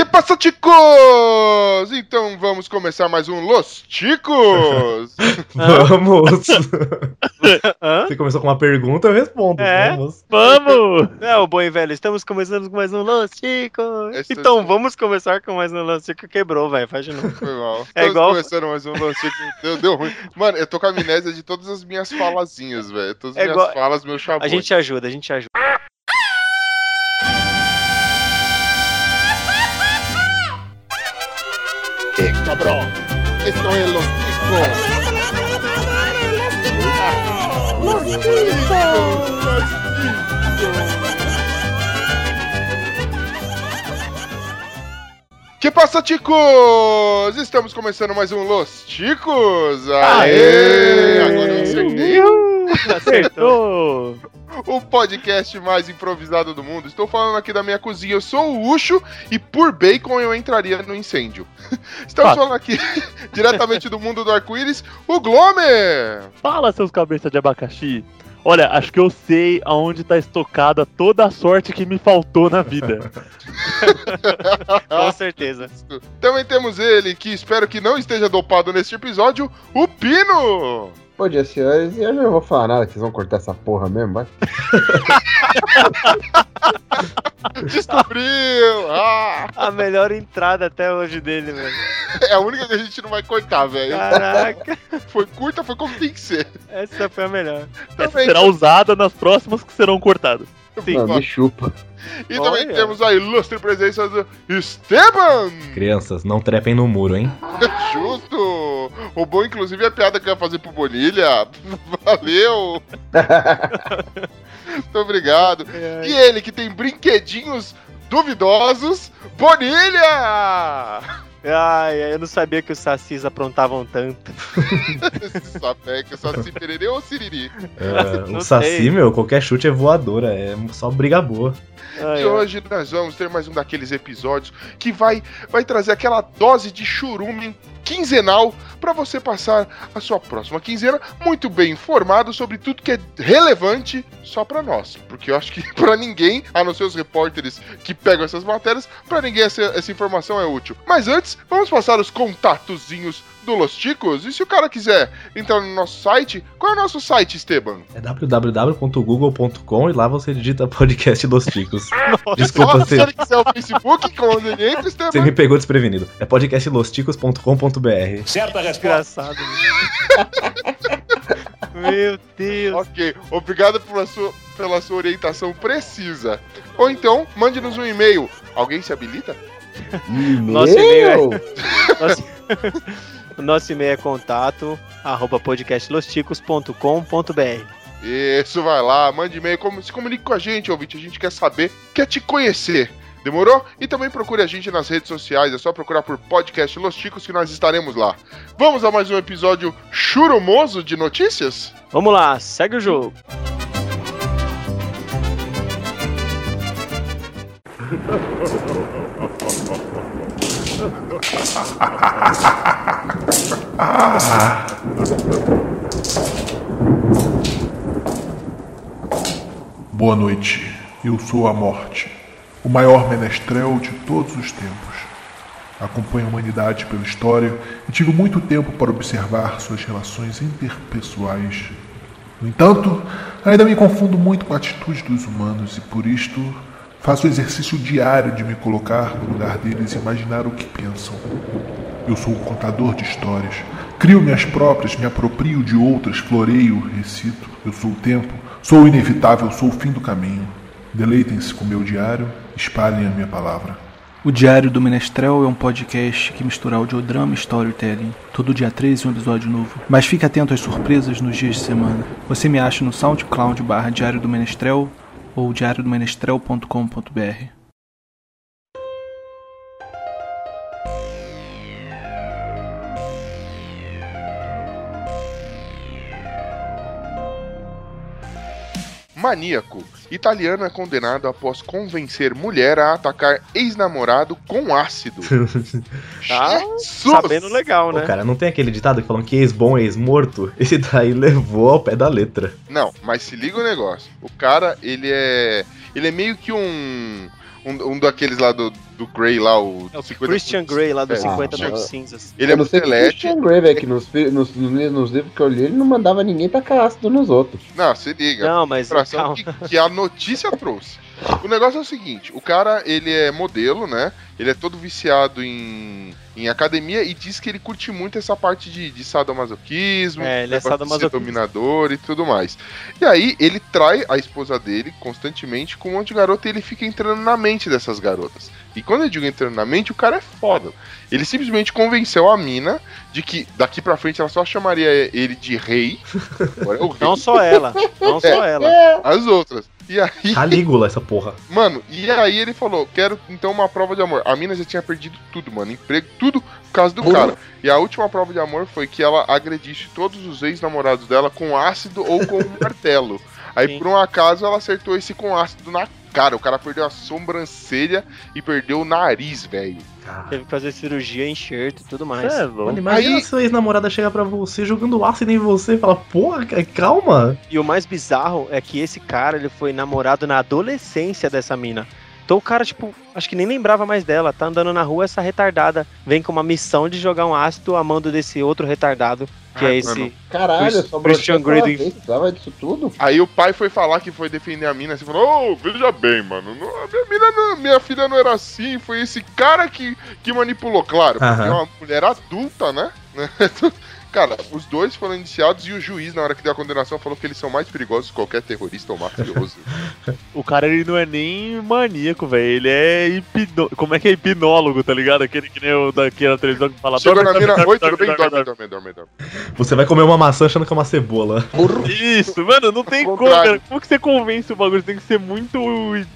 Que passa, ticos? Então vamos começar mais um Los Ticos. vamos. Você começou com uma pergunta, eu respondo. É? Vamos. Vamos! É, o bom e velho, estamos começando com mais um Los Ticos. Esse- Então vamos começar com mais um Los Ticos. Quebrou, velho, faz de novo. Foi mal. É Estamos igual- começando mais um Los Ticos. Deu, deu ruim. Mano, eu tô com a amnésia de todas as minhas falazinhas, velho. Todas as É minhas igual- falas, meu A chabões. gente ajuda, a gente ajuda. Que passa, ticos? Estamos começando mais um Los Ticos. Aê! Agora eu acertei. Acertou! O podcast mais improvisado do mundo. Estou falando aqui da minha cozinha. Eu sou o Ucho e por bacon eu entraria no incêndio. Estamos Fato. falando aqui diretamente do mundo do arco-íris, o Glomer. Fala, seus cabeças de abacaxi. Olha, acho que eu sei aonde tá estocada toda a sorte que me faltou na vida. Com certeza. Também temos ele, que espero que não esteja dopado neste episódio, o Pino. Bom dia, senhores. E eu não vou falar nada, que vocês vão cortar essa porra mesmo, vai. Descobriu! Ah, A melhor entrada até hoje dele, velho. é a única que a gente não vai cortar, velho. Caraca, Foi curta, foi como tem que ser. essa foi a melhor. Essa será usada nas próximas que serão cortadas. Sim. Não, me chupa. e também Olha. temos a ilustre presença do Esteban. Crianças, não trepem no muro, hein? Justo! Roubou inclusive a piada que eu ia fazer pro Bonilha. Valeu! Muito obrigado. E ele que tem brinquedinhos duvidosos, Bonilha! Ai, eu não sabia que os sacis aprontavam tanto. Esse sapeca, só se pererê ou siriri. É, o Saci, sei. meu, qualquer chute é voadora, é só briga boa. Ai, E ai. hoje nós vamos ter mais um daqueles episódios que vai, vai trazer aquela dose de churume quinzenal para você passar a sua próxima quinzena muito bem informado sobre tudo que é relevante só para nós, porque eu acho que para ninguém, a não ser os repórteres que pegam essas matérias, para ninguém essa, essa informação é útil. Mas antes, vamos passar os contatozinhos do Los Ticos. E se o cara quiser entrar no nosso site, qual é o nosso site, Esteban? É www.google.com e lá você digita podcast dos Ticos. Desculpa, Nossa, se você, ele quiser o Facebook, quando ele entra, Esteban. você me pegou desprevenido. É podcastlosticos.com.br. Engraçado. Meu, Meu Deus. Ok, obrigado pela sua, pela sua orientação precisa. Ou então, mande-nos um e-mail. Alguém se habilita? Nosso e-mail é-! Nosso, nosso e-mail é contato arroba podcastlosticos.com.br Isso, vai lá, mande e-mail, como- se comunique com a gente, ouvinte. A gente quer saber, quer te conhecer. Demorou? E também procure a gente nas redes sociais, é só procurar por Podcast Los Ticos que nós estaremos lá. Vamos a mais um episódio churumoso de notícias? Vamos lá, segue o jogo. Boa noite, eu sou a Morte, o maior menestrel de todos os tempos. Acompanho a humanidade pela história e tive muito tempo para observar suas relações interpessoais. No entanto, ainda me confundo muito com a atitude dos humanos e por isto faço o exercício diário de me colocar no lugar deles e imaginar o que pensam. Eu sou um contador de histórias. Crio minhas próprias, me aproprio de outras, floreio, recito. Eu sou o tempo, sou o inevitável, sou o fim do caminho. Deleitem-se com meu diário, espalhem a minha palavra. O Diário do Menestrel é um podcast que mistura audiodrama e storytelling. Todo dia 13 um episódio novo. Mas fique atento às surpresas nos dias de semana. Você me acha no SoundCloud barra Diário do Menestrel ou diariodomenestrel.com.br. Maníaco. Italiano é condenado após convencer mulher a atacar ex-namorado com ácido. Tá Jesus! sabendo legal, Pô, né? cara, não tem aquele ditado que falam que ex-bom é ex-morto? Esse daí levou ao pé da letra. Não, mas se liga o negócio. O cara, ele é. Ele é meio que um. Um, um daqueles lá do, do Grey lá, o, É o 50 Christian Grey lá dos É, 50 ah, Tons. Cinzas. Ele é que Celeste. Christian Grey, velho, que nos, nos, nos, nos livros que eu li, ele não mandava ninguém tacar ácido nos outros. Não, se liga. Não, mas calma. que, que a notícia trouxe. O negócio é o seguinte, o cara, ele é modelo, né? Ele é todo viciado em, em academia e diz que ele curte muito essa parte de, de sadomasoquismo, É, ele é sadomasoquista. dominador e tudo mais. E aí, ele trai a esposa dele constantemente com um monte de garota e ele fica entrando na mente dessas garotas. E quando eu digo entrando na mente, o cara é foda. Ele simplesmente convenceu a mina de que daqui pra frente ela só chamaria ele de rei. É rei. Não só ela, não só ela. As outras. E aí, Calígula, essa porra. mano, e aí ele falou: quero então uma prova de amor. A mina já tinha perdido tudo, mano. Emprego, tudo por causa do cara. E a última prova de amor foi que ela agredisse todos os ex-namorados dela com ácido ou com um martelo. Aí, Sim. por um acaso, ela acertou esse com ácido na cara. O cara perdeu a sobrancelha e perdeu o nariz, velho. Teve que fazer cirurgia, enxerto e tudo mais. É, Mano, imagina Aí- sua ex-namorada chegar pra você jogando ácido em você e falar, porra, ca- calma. E o mais bizarro é que esse cara, ele foi namorado na adolescência dessa mina. Então o cara, tipo, acho que nem lembrava mais dela. Tá andando na rua, essa retardada vem com uma missão de jogar um ácido a mando desse outro retardado, que Ai, é esse. mano. Caralho, Chris- só Christian Precisava disso tudo? Aí o pai foi falar que foi defender a mina. Assim, falou: Ô, veja bem, mano. não- a minha, mina não- minha filha não era assim. Foi esse cara que, que manipulou. Claro, porque Aham. é uma mulher adulta, né? Cara, os dois foram indiciados e o juiz, na hora que deu a condenação, falou que eles são mais perigosos que qualquer terrorista ou mafioso. O cara ele não é nem maníaco, velho. Ele é hipno... Como é que é hipnólogo, tá ligado? Aquele que nem o daquela televisão que fala. Chegou na "Dorme, mina, oi, tudo bem? dorme, Dorme, dorme, dorme. Você vai comer uma maçã achando que é uma cebola. Isso, mano, não tem como, cara. Como que você convence o bagulho? Você tem que ser muito.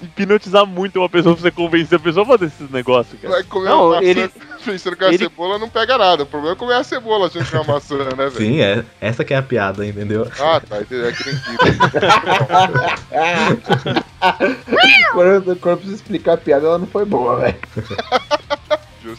hipnotizar muito uma pessoa pra você convencer a pessoa a fazer esses negócios, cara. Vai comer Não, uma maçã ele- pensando que é uma ele- cebola, não pega nada. O problema é comer a cebola achando que é uma maçã, né, velho? Sim, é. Essa que é a piada, entendeu? Ah, tá, é que nem quando, quando eu preciso explicar a piada, ela não foi boa, velho.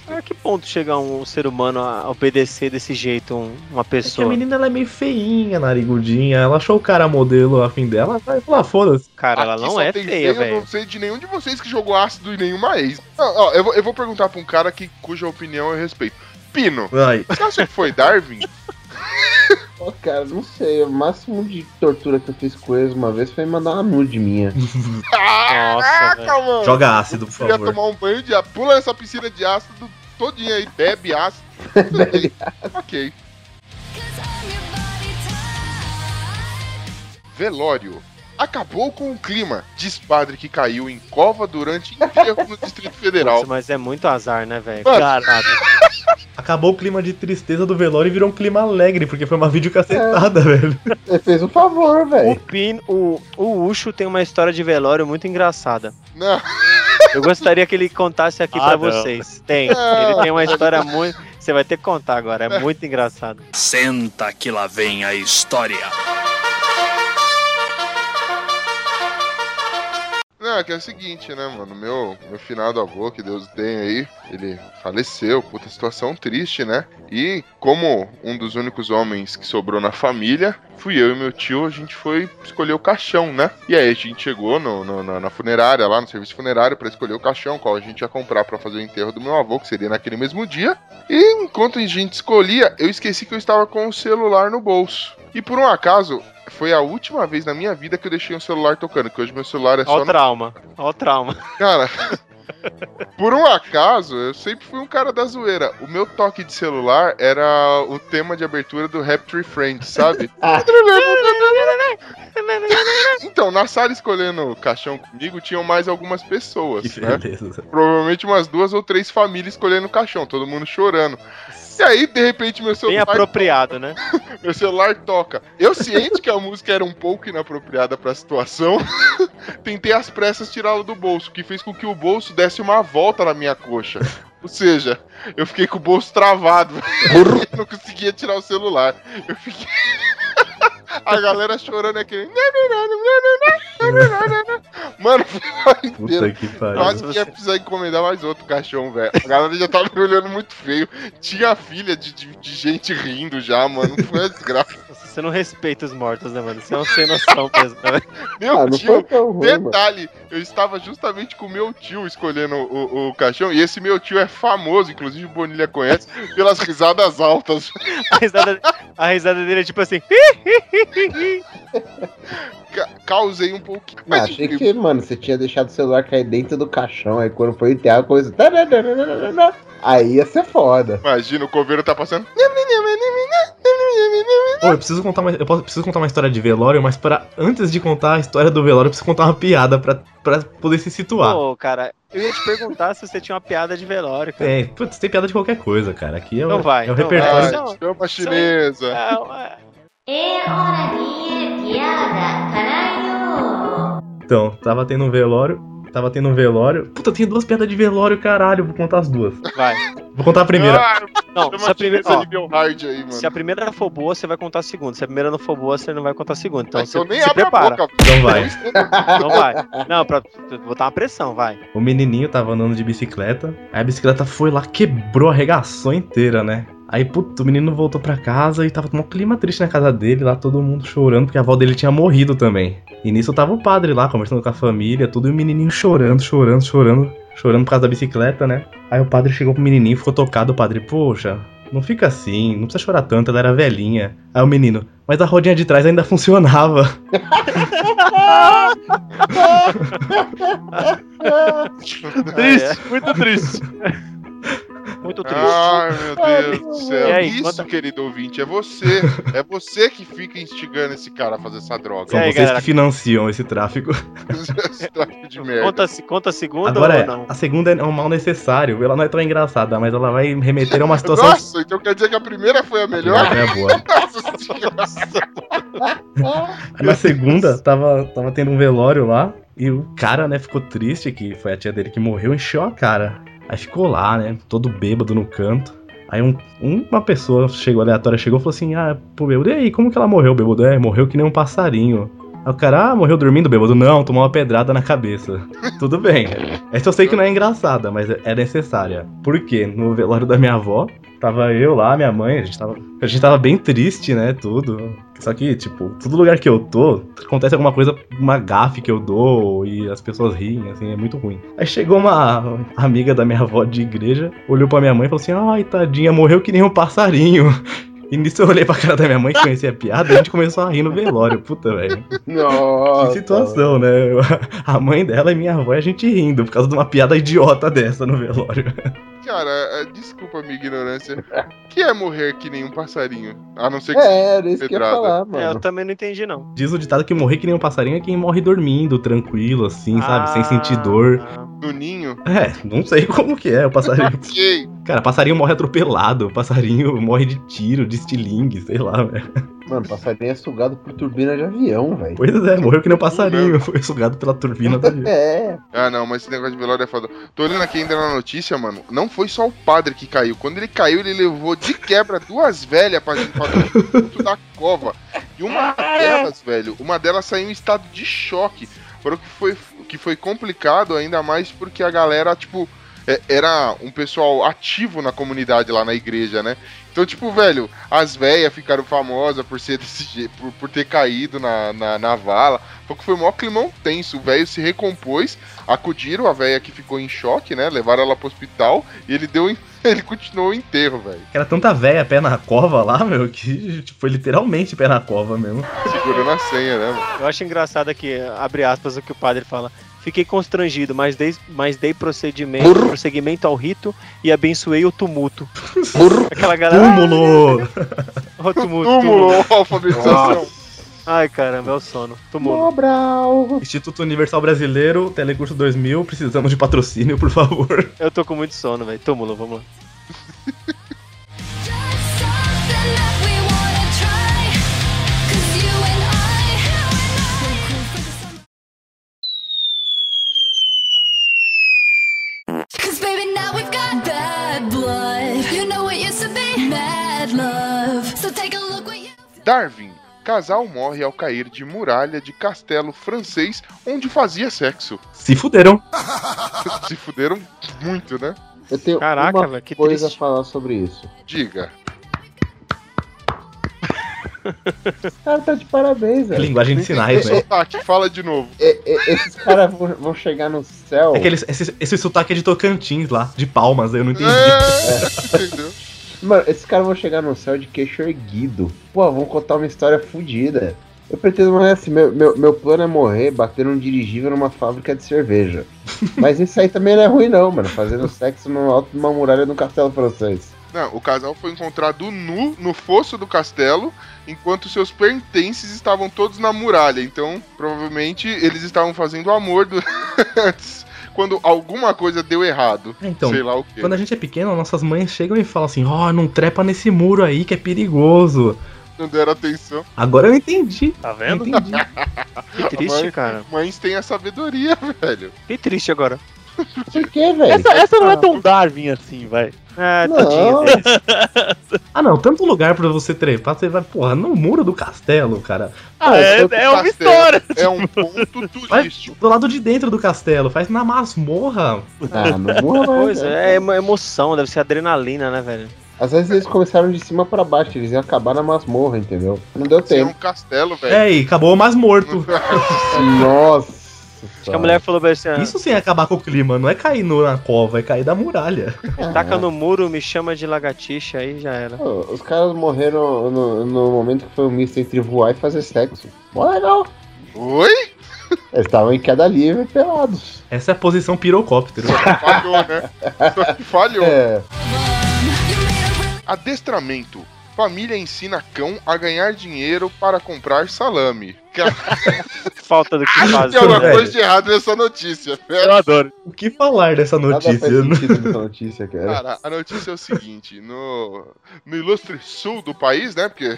A que ponto chega um ser humano a obedecer desse jeito um- uma É que a pessoa? menina ela é meio feinha, narigudinha. Ela achou o cara modelo a fim dela, vai falar, foda-se. Cara, ela Aqui não só é tem feia, Eu velho. não sei de nenhum de vocês que jogou ácido em nenhuma ex. Não, ó, eu, vou, eu vou perguntar pra um cara que, cuja opinião eu respeito. Pino, Ai, você acha que foi Darwin? Ó, cara, não sei. O máximo de tortura que eu fiz com eles uma vez foi mandar uma nude minha. Caraca, mano! joga ácido, por Eu queria favor. tomar um banho de ácido. Pula essa piscina de ácido todinha aí, bebe ácido. Bebe ok. Velório. Acabou com o clima, diz padre que caiu em cova durante enterro no Distrito Federal. Putz, mas é muito azar, né, velho? Caralho. Acabou o clima de tristeza do velório e virou um clima alegre, porque foi uma videocacetada, velho. Você fez um favor, O velho. Pin, o, o Ucho tem uma história de velório muito engraçada. Não, Eu gostaria que ele contasse aqui Ah, pra não. vocês. Tem. Ele tem uma história muito. Você vai ter que contar agora, é muito engraçado. Senta que lá vem a história. Não, é que é o seguinte, né, mano? Meu, meu finado avô, que Deus tem aí, ele faleceu, puta situação triste, né? E como um dos únicos homens que sobrou na família, fui eu e meu tio, a gente foi escolher o caixão, né? E aí a gente chegou no, no- na, na funerária, lá no serviço funerário, pra escolher o caixão, qual a gente ia comprar pra fazer o enterro do meu avô, que seria naquele mesmo dia. E enquanto a gente escolhia, eu esqueci que eu estava com o celular no bolso. E por um acaso, foi a última vez na minha vida que eu deixei um celular tocando, que hoje meu celular é só o no trauma. Olha o trauma. Cara, por um acaso, eu sempre fui um cara da zoeira. O meu toque de celular era o tema de abertura do Rap Tree Friends, sabe? Ah. Então, na sala escolhendo o caixão comigo, tinham mais algumas pessoas, Que né? beleza. Provavelmente umas duas ou três famílias escolhendo o caixão, todo mundo chorando. E aí, de repente, meu Bem celular, apropriado, né? meu celular toca. Eu ciente que a música era um pouco inapropriada pra situação, tentei às pressas tirá-lo do bolso, que fez com que o bolso desse uma volta na minha coxa. Ou seja, eu fiquei com o bolso travado. Eu não conseguia tirar o celular. Eu fiquei. A galera chorando aqui. Mano, foi inteiro. Puta que pariu. Quase que ia precisar encomendar mais outro caixão, velho. A galera já tava me olhando muito feio. Tinha filha de, de, de gente rindo já, mano. Foi uma desgraça. Nossa, Você não respeita os mortos, né, mano? Você é um sem noção mesmo, né? velho? Meu Ah, tio, mano. detalhe, eu estava justamente com o meu tio escolhendo o, o caixão. E esse meu tio é famoso, inclusive o Bonilha conhece, pelas risadas altas. A risada, a risada dele é tipo assim. Ca- Causei um pouquinho. Não, Mas, achei enfim, que, mano, você tinha deixado o celular cair dentro do caixão, aí quando foi enterrar a coisa. Aí ia ser foda. Imagina, o coveiro tá passando. Pô, eu preciso contar uma, eu posso- preciso contar uma história de velório, mas para antes de contar a história do velório, eu preciso contar uma piada pra, pra poder se situar. Pô, cara, eu ia te perguntar se você tinha uma piada de velório, cara. É, putz, tem piada de qualquer coisa, cara. Aqui é o, Não vai, é o não repertório. vai. Ai, chama a chinesa. Não, é. É hora de piada, caralho! Então, tava tendo um velório. Tava tendo um velório. Puta, tem duas piadas de velório, caralho. Vou contar as duas. Vai. Vou contar a primeira. Ah, Não, se a, primeira, ó, aí, mano. se a primeira for boa, você vai contar a segunda. Se a primeira não for boa, você não vai contar a segunda. Então, Mas você eu nem se abro prepara. a boca. Então vai. Não vai. Não, pra botar uma pressão, vai. O menininho tava andando de bicicleta. Aí a bicicleta foi lá, quebrou, arregaçou inteira, né? Aí, puto, o menino voltou pra casa e tava com um clima triste na casa dele, lá todo mundo chorando, porque a avó dele tinha morrido também. E nisso tava o padre lá, conversando com a família, tudo, e o menininho chorando, chorando, chorando, chorando por causa da bicicleta, né? Aí o padre chegou pro menininho, ficou tocado, o padre, poxa, não fica assim, não precisa chorar tanto, ela era velhinha. Aí o menino, mas a rodinha de trás ainda funcionava. Triste, muito triste. Muito triste. Ai, meu Deus do céu. Aí, Isso, conta- querido ouvinte, é você. É você que fica instigando esse cara a fazer essa droga. São aí, vocês galera? que financiam esse tráfico. esse tráfico de merda. Conta, conta a segunda Agora ou é, não? a segunda é um mal necessário. Ela não é tão engraçada, mas ela vai remeter a uma situação. Nossa, então quer dizer que a primeira foi a melhor? Ela é boa. Nossa na segunda, tava, tava tendo um velório lá. E o cara, né, ficou triste, que foi a tia dele que morreu, encheu a cara. Aí ficou lá, né, todo bêbado no canto. Aí um- uma pessoa chegou aleatória, chegou e falou assim: Ah, pô, bêbado, e aí, como que ela morreu, bêbado? É, morreu que nem um passarinho. Aí o cara, ah, morreu dormindo, bêbado? Não, tomou uma pedrada na cabeça. Tudo bem. Essa eu sei que não é engraçada, mas é necessária. Por quê? No velório da minha avó, tava eu lá, minha mãe, a gente tava, a gente tava bem triste, né, tudo. Só que, tipo, todo lugar que eu tô, acontece alguma coisa, uma gafe que eu dou e as pessoas riem, assim, é muito ruim. Aí chegou uma amiga da minha avó de igreja, olhou pra minha mãe e falou assim: ai, tadinha, morreu que nem um passarinho. E nisso eu olhei pra cara da minha mãe que conhecia a piada e a gente começou a rir no velório. Puta, velho. Nossa. Que situação, né? A mãe dela e minha avó e a gente rindo por causa de uma piada idiota dessa no velório. Cara, é, desculpa a minha ignorância. que é morrer que nem um passarinho? A não ser que É, era isso que eu ia falar, É, eu mano. também não entendi, não. Diz o ditado que morrer que nem um passarinho é quem morre dormindo, tranquilo, assim, sabe? Sem sentir dor. Ah, no ninho. É, não sei como que é o passarinho. Ok. Cara, passarinho morre atropelado, passarinho morre de tiro, de estilingue, sei lá, velho. Mano, passarinho é sugado por turbina de avião, velho. Pois é, morreu que nem um passarinho, foi sugado pela turbina da vida. É. Ah, não, mas esse negócio de velório é foda. Tô olhando aqui ainda na notícia, mano. Não foi só o padre que caiu. Quando ele caiu, ele levou de quebra duas velhas pra, pra dentro da cova. E uma delas, velho, uma delas saiu em estado de choque. Por que foi, que foi complicado, ainda mais porque a galera, tipo, é- era um pessoal ativo na comunidade lá na igreja, né? Então, tipo, velho, as velhas ficaram famosas por ser desse por, por ter caído na, na, na vala. Porque foi o maior climão tenso. O velho se recompôs, acudiram a velha que ficou em choque, né? Levaram ela pro hospital e ele deu. em- Ele continuou o enterro, velho. Era tanta véia pé na cova lá, meu, que tipo, foi literalmente pé na cova mesmo. Segurando a senha, né, mano? Eu acho engraçado aqui, abre aspas, o que o padre fala. Fiquei constrangido, mas dei, mas dei procedimento, prosseguimento ao rito e abençoei o tumulto. Aquela galera. Túmulo! Ah, o tumulto, Túmulo, tumulto. alfabetização. Ai, caramba, é o sono. Tumulto. Mobral. Instituto Universal Brasileiro, Telecurso 2000, precisamos de patrocínio, por favor. Eu tô com muito sono, velho. Túmulo, vamos lá. Something that we wanna try. 'Cause you and I, we're cool for the summer. 'Cause baby, now we've got bad blood. You know what used to be mad love. So take a look what you. Darwin. Casal morre ao cair de muralha de castelo francês onde fazia sexo. Se fuderam. Se fuderam muito, né? Eu tenho Caraca, uma velho, que coisa a triste. falar sobre isso. Diga. Esse cara tá de parabéns, velho. linguagem de sinais, né? Sotaque, fala de novo. É, é, esses caras vão, vão chegar no céu. É que eles- esse, esse sotaque é de Tocantins lá, de palmas, eu não entendi. É, entendeu? Mano, esses caras vão chegar no céu de queixo erguido. Pô, vão contar uma história fodida. Eu pretendo morrer assim, meu, meu, meu plano é morrer batendo um dirigível numa fábrica de cerveja. Mas isso aí também não é ruim não, mano. Fazendo sexo no alto de uma muralha no castelo francês. Não, o casal foi encontrado nu no fosso do castelo, enquanto seus pertences estavam todos na muralha. Então, provavelmente, eles estavam fazendo amor do- antes, quando alguma coisa deu errado. É, então, Sei lá o quê. Quando a gente é pequeno, nossas mães chegam e falam assim: Ó, não trepa nesse muro aí que é perigoso. Não deram atenção. Agora eu entendi. Tá vendo? entendi. Que triste, Mãe- cara. Mães têm a sabedoria, velho. Que triste agora. Por que, velho? Essa, essa não é tão Darwin assim, vai. É, Não. Ah, não, tanto lugar pra você trepar, você vai, porra, no muro do castelo, cara. Ah, é, é uma história. É um ponto Vai turístico. do lado de dentro do castelo, faz na masmorra. Ah, não morra mais. Pois né? é, é uma emoção, deve ser adrenalina, né, velho? Às vezes eles começaram de cima pra baixo, eles iam acabar na masmorra, entendeu? Não deu Isso é um tempo. castelo, velho. É, e acabou mais morto. Nossa. Acho que a mulher falou pra assim, ah, Isso sim é acabar com o clima, não é cair no- na cova, é cair da muralha. taca no muro, me chama de lagartixa, aí já era. Pô, Os caras morreram no, no momento que foi um misto entre voar e fazer sexo. Mó legal. Oi? Eles estavam em queda livre pelados. Essa é a posição pirocóptero. Falhou, né? Só que Falhou. É. Adestramento. Família ensina cão a ganhar dinheiro para comprar salame. Cara, Falta do que fazer. Tem alguma velho. coisa de errado nessa notícia. Eu adoro. O que falar dessa Nada notícia? faz sentido nessa notícia, cara. Cara, a notícia é o seguinte: no, no ilustre sul do país, né? Porque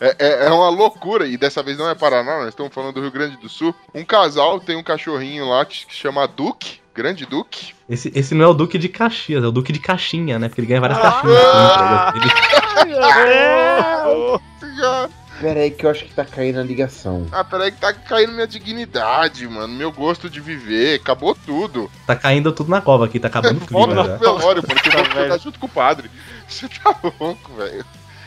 é, é- é uma loucura, e dessa vez não é Paraná, nós estamos falando do Rio Grande do Sul. Um casal tem um cachorrinho lá que chama Duque, Grande Duque. Esse, esse não é o Duque de Caxias, é o Duque de Caixinha, né? Porque ele ganha várias Ah! caixinhas. entregas dele. Senhora. Pera aí que eu acho que tá caindo a ligação. Ah, peraí que tá caindo minha dignidade, mano. Meu gosto de viver. Acabou tudo. Tá caindo tudo na cova aqui, tá acabando o Volta no velório, porque eu vou Tá, junto com o padre. Você tá louco, velho.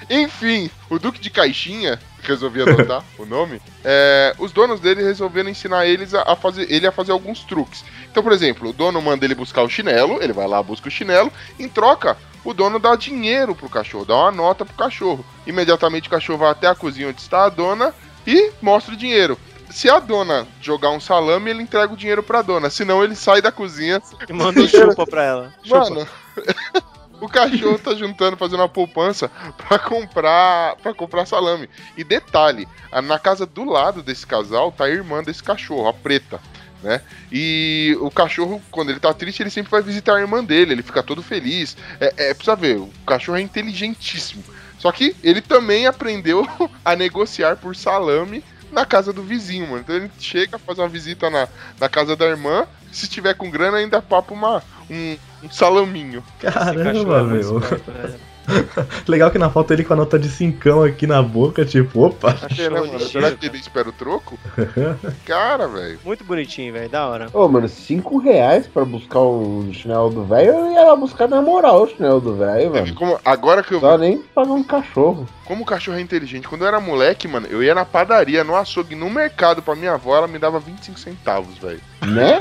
Enfim, o Duque de Caixinha, resolvi adotar o nome, é, os donos dele resolveram ensinar eles a, a fazer, ele a fazer alguns truques. Então, por exemplo, o dono manda ele buscar o chinelo, ele vai lá, busca o chinelo, em troca, o dono dá dinheiro pro cachorro, dá uma nota pro cachorro. Imediatamente o cachorro vai até a cozinha onde está a dona e mostra o dinheiro. Se a dona jogar um salame, ele entrega o dinheiro pra dona. Senão ele sai da cozinha E manda um chupa pra ela. Chupa. Mano, o cachorro tá juntando, fazendo uma poupança pra comprar para comprar salame. E detalhe, na casa do lado desse casal tá a irmã desse cachorro, a preta, né? E o cachorro, quando ele tá triste, ele sempre vai visitar a irmã dele, ele fica todo feliz. É, é precisa ver, o cachorro é inteligentíssimo. Só que ele também aprendeu a negociar por salame na casa do vizinho, mano. Então ele chega, faz uma visita na, na casa da irmã, se tiver com grana, ainda papa uma, um, um salaminho. É Caramba, muito meu. velho. Legal que na foto ele com a nota de cincão aqui na boca, tipo, opa. Achei, né, mano? Será que ele espera o troco? Cara, velho. Muito bonitinho, velho. Da hora. Ô, mano, 5 reais pra buscar o chinelo do velho, eu ia lá buscar na moral o chinelo do velho, É que mano. como- Agora que eu Só nem pagar um cachorro. Como o cachorro é inteligente, quando eu era moleque, mano, eu ia na padaria, no açougue, no mercado pra minha avó, ela me dava 25 centavos, velho. Né?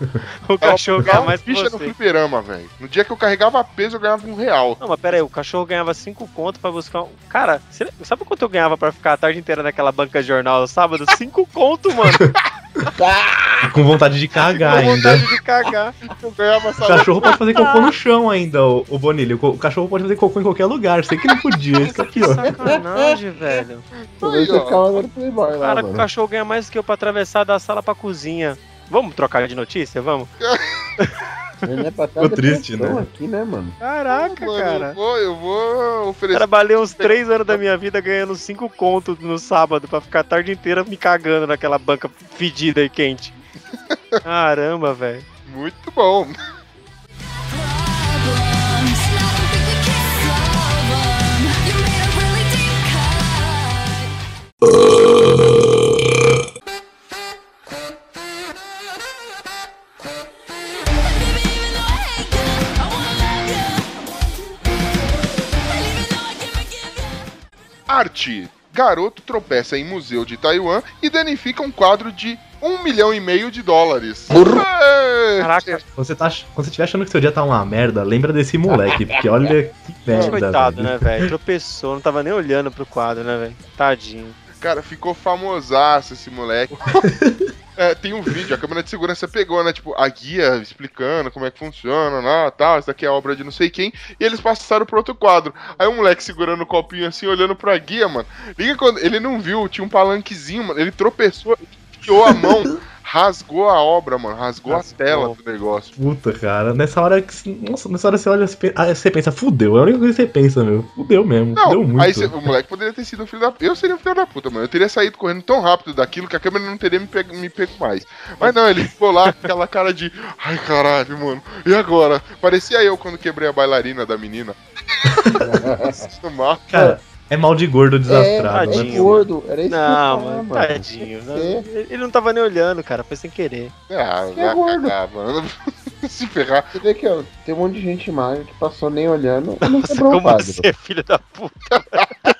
O cachorro ganha mais que você. Fliperama, velho. No dia que eu carregava peso, eu ganhava um real. Não, mas pera aí, o cachorro ganhava 5 conto pra buscar um. Cara, você- sabe quanto eu ganhava pra ficar a tarde inteira naquela banca de jornal no sábado? 5 conto, mano. Com vontade de cagar Com ainda. vontade de cagar. Eu ganhava O cachorro pode fazer cocô no chão ainda, o, o Bonilho. O cachorro pode fazer cocô em qualquer lugar. Sei que não podia, isso que é pior. Sacanagem, velho. Aí, ó. playboy lá, Cara, o cachorro ganha mais do que eu pra atravessar da sala pra cozinha. Vamos trocar de notícia? Vamos? Ele é pra Ficou triste, né? aqui, né, mano? Caraca, Mano, eu cara. vou, eu vou oferecer. Trabalhei uns 3 anos da minha vida ganhando 5 contos no sábado pra ficar a tarde inteira me cagando naquela banca fedida e quente. Caramba, velho. Muito bom. Arte. Garoto tropeça em museu de Taiwan e danifica um quadro de um milhão e meio de dólares. Caraca, Você tá, quando você estiver achando que seu dia tá uma merda, lembra desse moleque, porque olha que merda. coitado, velho. né, velho? Tropeçou, não tava nem olhando pro quadro, né, velho? Tadinho. Cara, ficou famosaço esse moleque. É, tem um vídeo, a câmera de segurança pegou, né? Tipo, a guia explicando como é que funciona, né, tal, isso daqui é obra de não sei quem, e eles passaram pro outro quadro. Aí o moleque segurando o copinho assim, olhando pra guia, mano. Liga quando. Ele não viu, tinha um palanquezinho, mano. Ele tropeçou, enfiou a mão, rasgou a obra, mano. Rasgou a Rasgou. tela do negócio. Puta, cara, nessa hora que. Nossa, nessa hora você olha você pe- você pensa, fudeu. É a única coisa que você pensa, meu. Fudeu mesmo. fudeu Não, muito. aí cê- o moleque poderia ter sido um filho da Eu seria um filho da puta, mano. Eu teria saído correndo tão rápido daquilo que a câmera não teria me pego, me pego mais. Mas não, ele ficou lá com aquela cara de. Ai caralho, mano. E agora? Parecia eu quando quebrei a bailarina da menina. Cara, é mal de gordo desastrado, tadinho. né? É gordo, era isso que eu Não, mano, tadinho. Não, ele não tava nem olhando, cara, foi sem querer. Ah, É gordo. cagar, mano. Se ferrar. Você vê que ó, tem um monte de gente magra que passou nem olhando e não Nossa, quebrou o como quadro. você é filho da puta.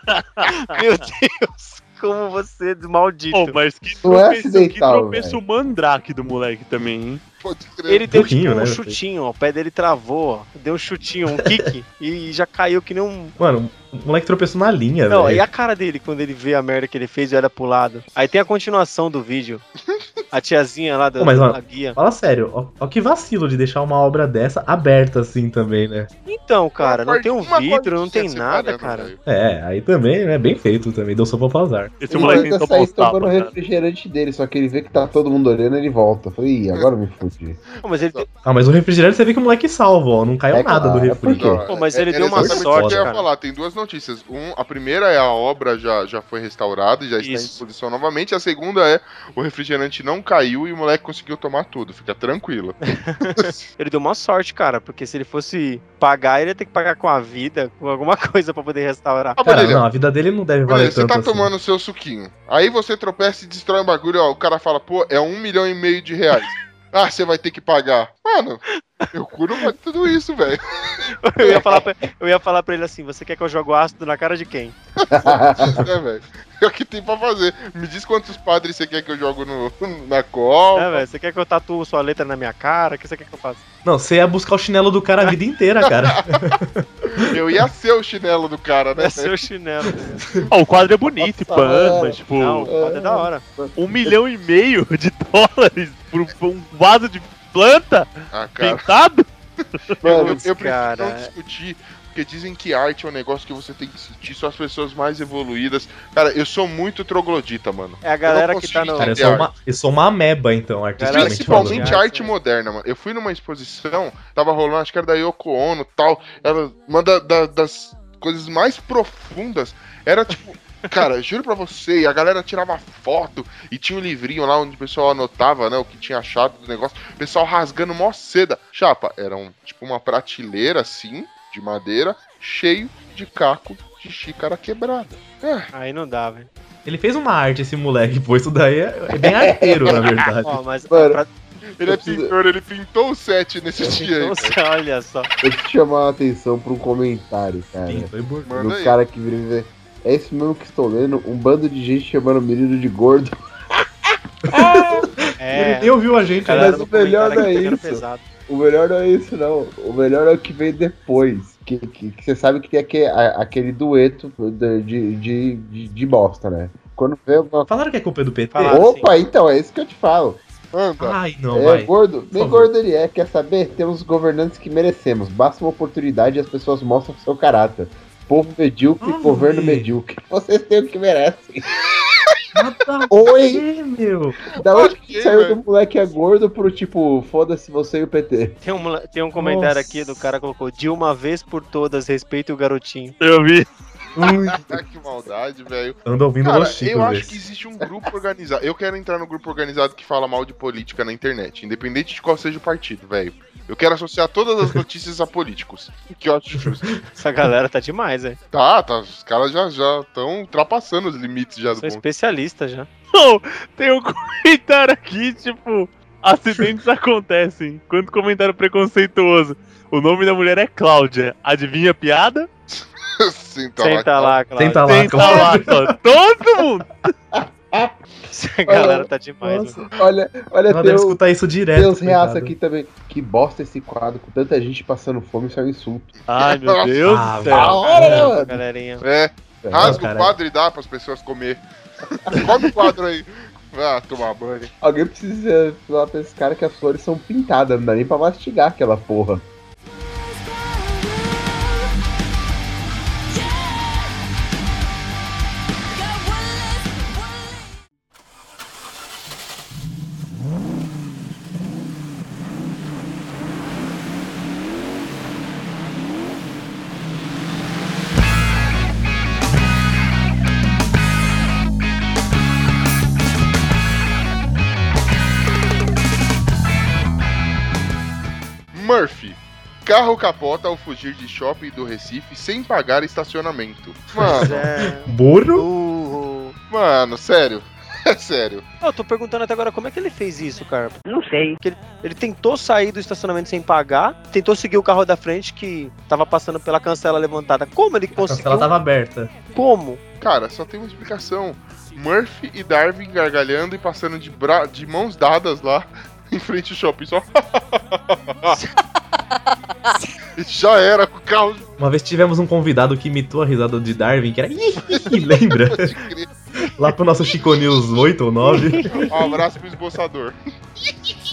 Meu Deus, como você é maldito. Oh, mas que Não é tropeço, que acidental, tropeço mandrake do moleque também, hein? Pode crer. Ele deu Burrinho, tipo um né? chutinho, ó, o pé dele travou, ó, deu um chutinho, um kick, e já caiu que nem um... Mano, o moleque tropeçou na linha, Não, e velho. a cara dele quando ele vê a merda que ele fez e olha pro lado. Aí tem a continuação do vídeo. A tiazinha lá da, Pô, mas, ó, da guia. Fala sério, ó, ó que vacilo de deixar uma obra dessa aberta assim também, né? Então, cara, não tem um vidro, não tem nada, cara. É, aí também, né? Bem feito também, deu sopa pro azar. Esse Ele moleque tentou sair postar, tomando o refrigerante dele, só que ele vê que tá todo mundo olhando ele volta. Falei, ih, agora me Pô, mas ele, Ah, mas o refrigerante você vê que o moleque salva, ó. Não caiu É nada claro, do é refri. porque- Não, Pô, mas é- ele era deu uma sorte, o que eu ia cara. falar. Tem duas notícias. Um, a primeira é a obra já, já foi restaurada e já está em Isso. exposição novamente. A segunda é o refrigerante não caiu e o moleque conseguiu tomar tudo. Fica tranquilo. ele deu uma sorte, cara, porque se ele fosse pagar, ele ia ter que pagar com a vida, com alguma coisa pra poder restaurar. Ah, Cara, não, a vida dele não deve valer você tanto tá assim. tomando o seu suquinho. Aí você tropeça e destrói um bagulho, ó. O cara fala, pô, é um milhão e meio de reais. Ah, você vai ter que pagar. Mano, meu cu não vale tudo isso, velho. Eu ia, falar pra, eu ia falar pra ele assim: você quer que eu jogue o ácido na cara de quem? É, velho. É o que tem pra fazer. Me diz quantos padres você quer que eu jogo no, na copa. É, velho, você quer que eu tatuo sua letra na minha cara? O que você quer que eu faça? Não, você ia buscar o chinelo do cara a vida inteira, cara. Eu ia ser o chinelo do cara, né? É seu chinelo. Ó, o quadro é bonito, Nossa, é. mas tipo, Não, o quadro é da hora. um milhão e meio de dólares por, por um vaso de planta Ah, cara. pintado? Eu, Mano, eu, eu prefiro cara. não discutir, porque dizem que arte é um negócio que você tem que sentir, só as pessoas mais evoluídas. Cara, eu sou muito troglodita, mano. É a galera que tá no. Cara, eu sou uma, eu sou uma ameba, então, artisticamente Principalmente falando. falando. arte moderna, mano. Eu fui numa exposição, tava rolando, acho que era da Yoko Ono e tal. Ela, uma da- da- das coisas mais profundas era tipo. Cara, juro pra você, e a galera tirava foto e tinha um livrinho lá onde o pessoal anotava, né, o que tinha achado do negócio. O pessoal rasgando mó seda. Chapa, era um, tipo uma prateleira assim, de madeira, cheio de caco de xícara quebrada. É, Aí não dá, velho. Ele fez uma arte, esse moleque, pô. Isso daí é, é bem arteiro, na verdade. Ó, mas. Mano, pra- ele é Eu preciso- pintor, ele pintou o set nesse dia aí. Olha só. Eu te chamar a atenção pra um comentário, cara. Sim, foi bor- Manda Do aí. cara que e vê. É isso mesmo que estou lendo, um bando de gente chamando o menino de gordo. É. Ele nem ouviu a gente, Cara, né? Mas o melhor não é isso. pesado. O melhor não é isso, não. O melhor é o que vem depois. Que, que, que você sabe que tem aquele, a- aquele dueto de, de, de, de, de bosta, né? Quando vê uma. Falaram que é culpa do PT? Falaram. Opa, então, é isso que eu te falo. Anda. Ai, não, é vai. gordo, nem gordo ele é. Quer saber? Temos governantes que merecemos. Basta uma oportunidade e as pessoas mostram seu caráter. Povo medíocre, Ah, governo velho. medíocre. Vocês têm o que merecem. Nada Oi! ver, meu. Da onde Ok, que saiu do moleque é gordo pro tipo, foda-se você e o PT? Tem um, tem um comentário Nossa. aqui do cara que colocou: de uma vez por todas, respeite o garotinho. Eu vi. Que maldade, velho. ando ouvindo Cara, Los Chicos eu acho que existe um grupo organizado. Eu quero entrar no grupo organizado que fala mal de política na internet, independente de qual seja o partido, velho. Eu quero associar todas as notícias a políticos. Que eu acho justo. Essa galera tá demais, velho. Tá, tá. Os caras já estão ultrapassando os limites já do Sou ponto. especialista já. Não, tem um comentário aqui, tipo, acidentes acontecem. Quanto comentário preconceituoso. O nome da mulher é Cláudia. Adivinha a piada? Senta, Senta lá, Cláudio. Senta lá, Senta lá, Cláudio. Todo mundo. A galera tá demais. Nossa, olha, olha, Ela deve escutar isso direto. tem uns reaça aqui também. Que bosta esse quadro, com tanta gente passando fome, isso é um insulto. Ai, meu Deus Ah, do Da céu. hora, né, mano? galerinha. É, rasga cara. o quadro e dá pras pessoas comer. Come o quadro aí. Ah, tomar banho. Alguém precisa falar pra esse cara que as flores são pintadas, não dá nem pra mastigar aquela porra. Carro capota ao fugir de shopping do Recife sem pagar estacionamento. Mano, É. Burro? Burro. mano, sério. É sério. Eu tô perguntando até agora como é que ele fez isso, cara. Não sei. Ele, ele tentou sair do estacionamento sem pagar, tentou seguir o carro da frente que tava passando pela cancela levantada. Como ele A conseguiu? cancela tava aberta. Como? Cara, só tem uma explicação. Murphy e Darwin gargalhando e passando de, bra... de mãos dadas lá em frente ao shopping. Só. Já era o carro. Uma vez tivemos um convidado que imitou a risada de Darwin, que era. Lembra? Lá pro nosso Chico News 8 ou 9. Um abraço pro esboçador.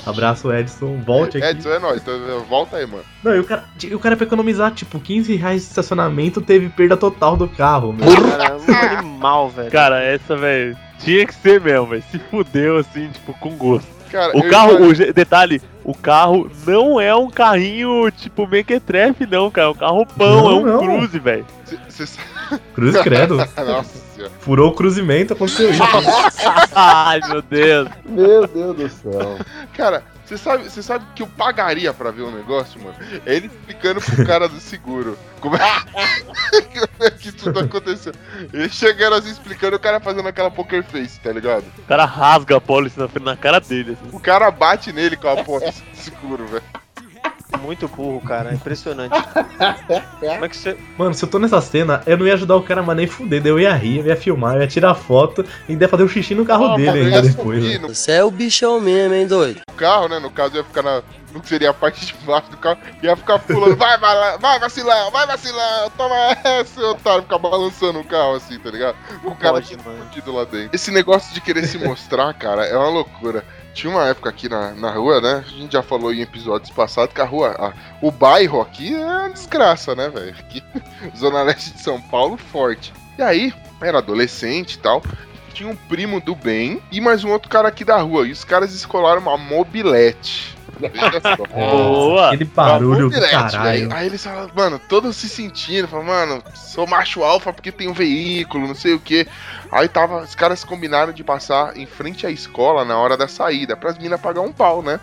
Abraço, Edson. Volte aqui. Edson, é nóis. Então, Volta aí, mano. Não, e o cara, e o cara pra economizar, tipo, 15 reais de estacionamento, teve perda total do carro, meu. Cara, um animal, velho. Cara, essa, velho, tinha que ser mesmo, velho. Se fudeu, assim, tipo, com gosto. Cara, O carro, imagino- o detalhe, o carro não é um carrinho tipo mequetrefe, não, cara. É um carro pão, Não, é um não. cruze, velho. cê- Cruz credo. Nossa senhora. Furou o cruzimento, aconteceu isso. Ai, meu Deus. Meu Deus do céu. Cara, você sabe, você sabe que eu pagaria pra ver um negócio, mano? É ele explicando pro cara do seguro como é, que tudo aconteceu. Ele chegando assim explicando, o cara fazendo aquela poker face, tá ligado? O cara rasga a policy na, na cara dele, assim. O cara bate nele com a porta do seguro, velho. Muito burro, cara. É Impressionante. Como é que você. Mano, se eu tô nessa cena, eu não ia ajudar o cara, mas nem fuder. daí Eu ia rir, eu ia filmar, eu ia tirar foto e ia fazer um xixi no carro Ah, dele ainda depois. né? Você é o bichão mesmo, hein, doido? carro, né? No caso, ia ficar na. Não seria a parte de baixo do carro, ia ficar pulando, vai, vai, vai vacilão, vai vacilão, toma essa, otário, ficar balançando o carro assim, tá ligado? Com o cara Pode, mano. fudido lá dentro. Esse negócio de querer se mostrar, cara, é uma loucura. Tinha uma época aqui na, na rua, né? A gente já falou em episódios passados que a rua, a- o bairro aqui é uma desgraça, né, velho? Aqui, Zona Leste de São Paulo, forte. E aí, era adolescente e tal. Tinha um primo do bem e mais um outro cara aqui da rua. E os caras escolaram uma mobilete. Boa! Aquele barulho do caralho. velho. Aí eles falam, mano, todos se sentindo, falam, mano, sou macho alfa porque tem um veículo, não sei o que. Aí tava, os caras combinaram de passar em frente à escola na hora da saída, pras minas pagar um pau, né?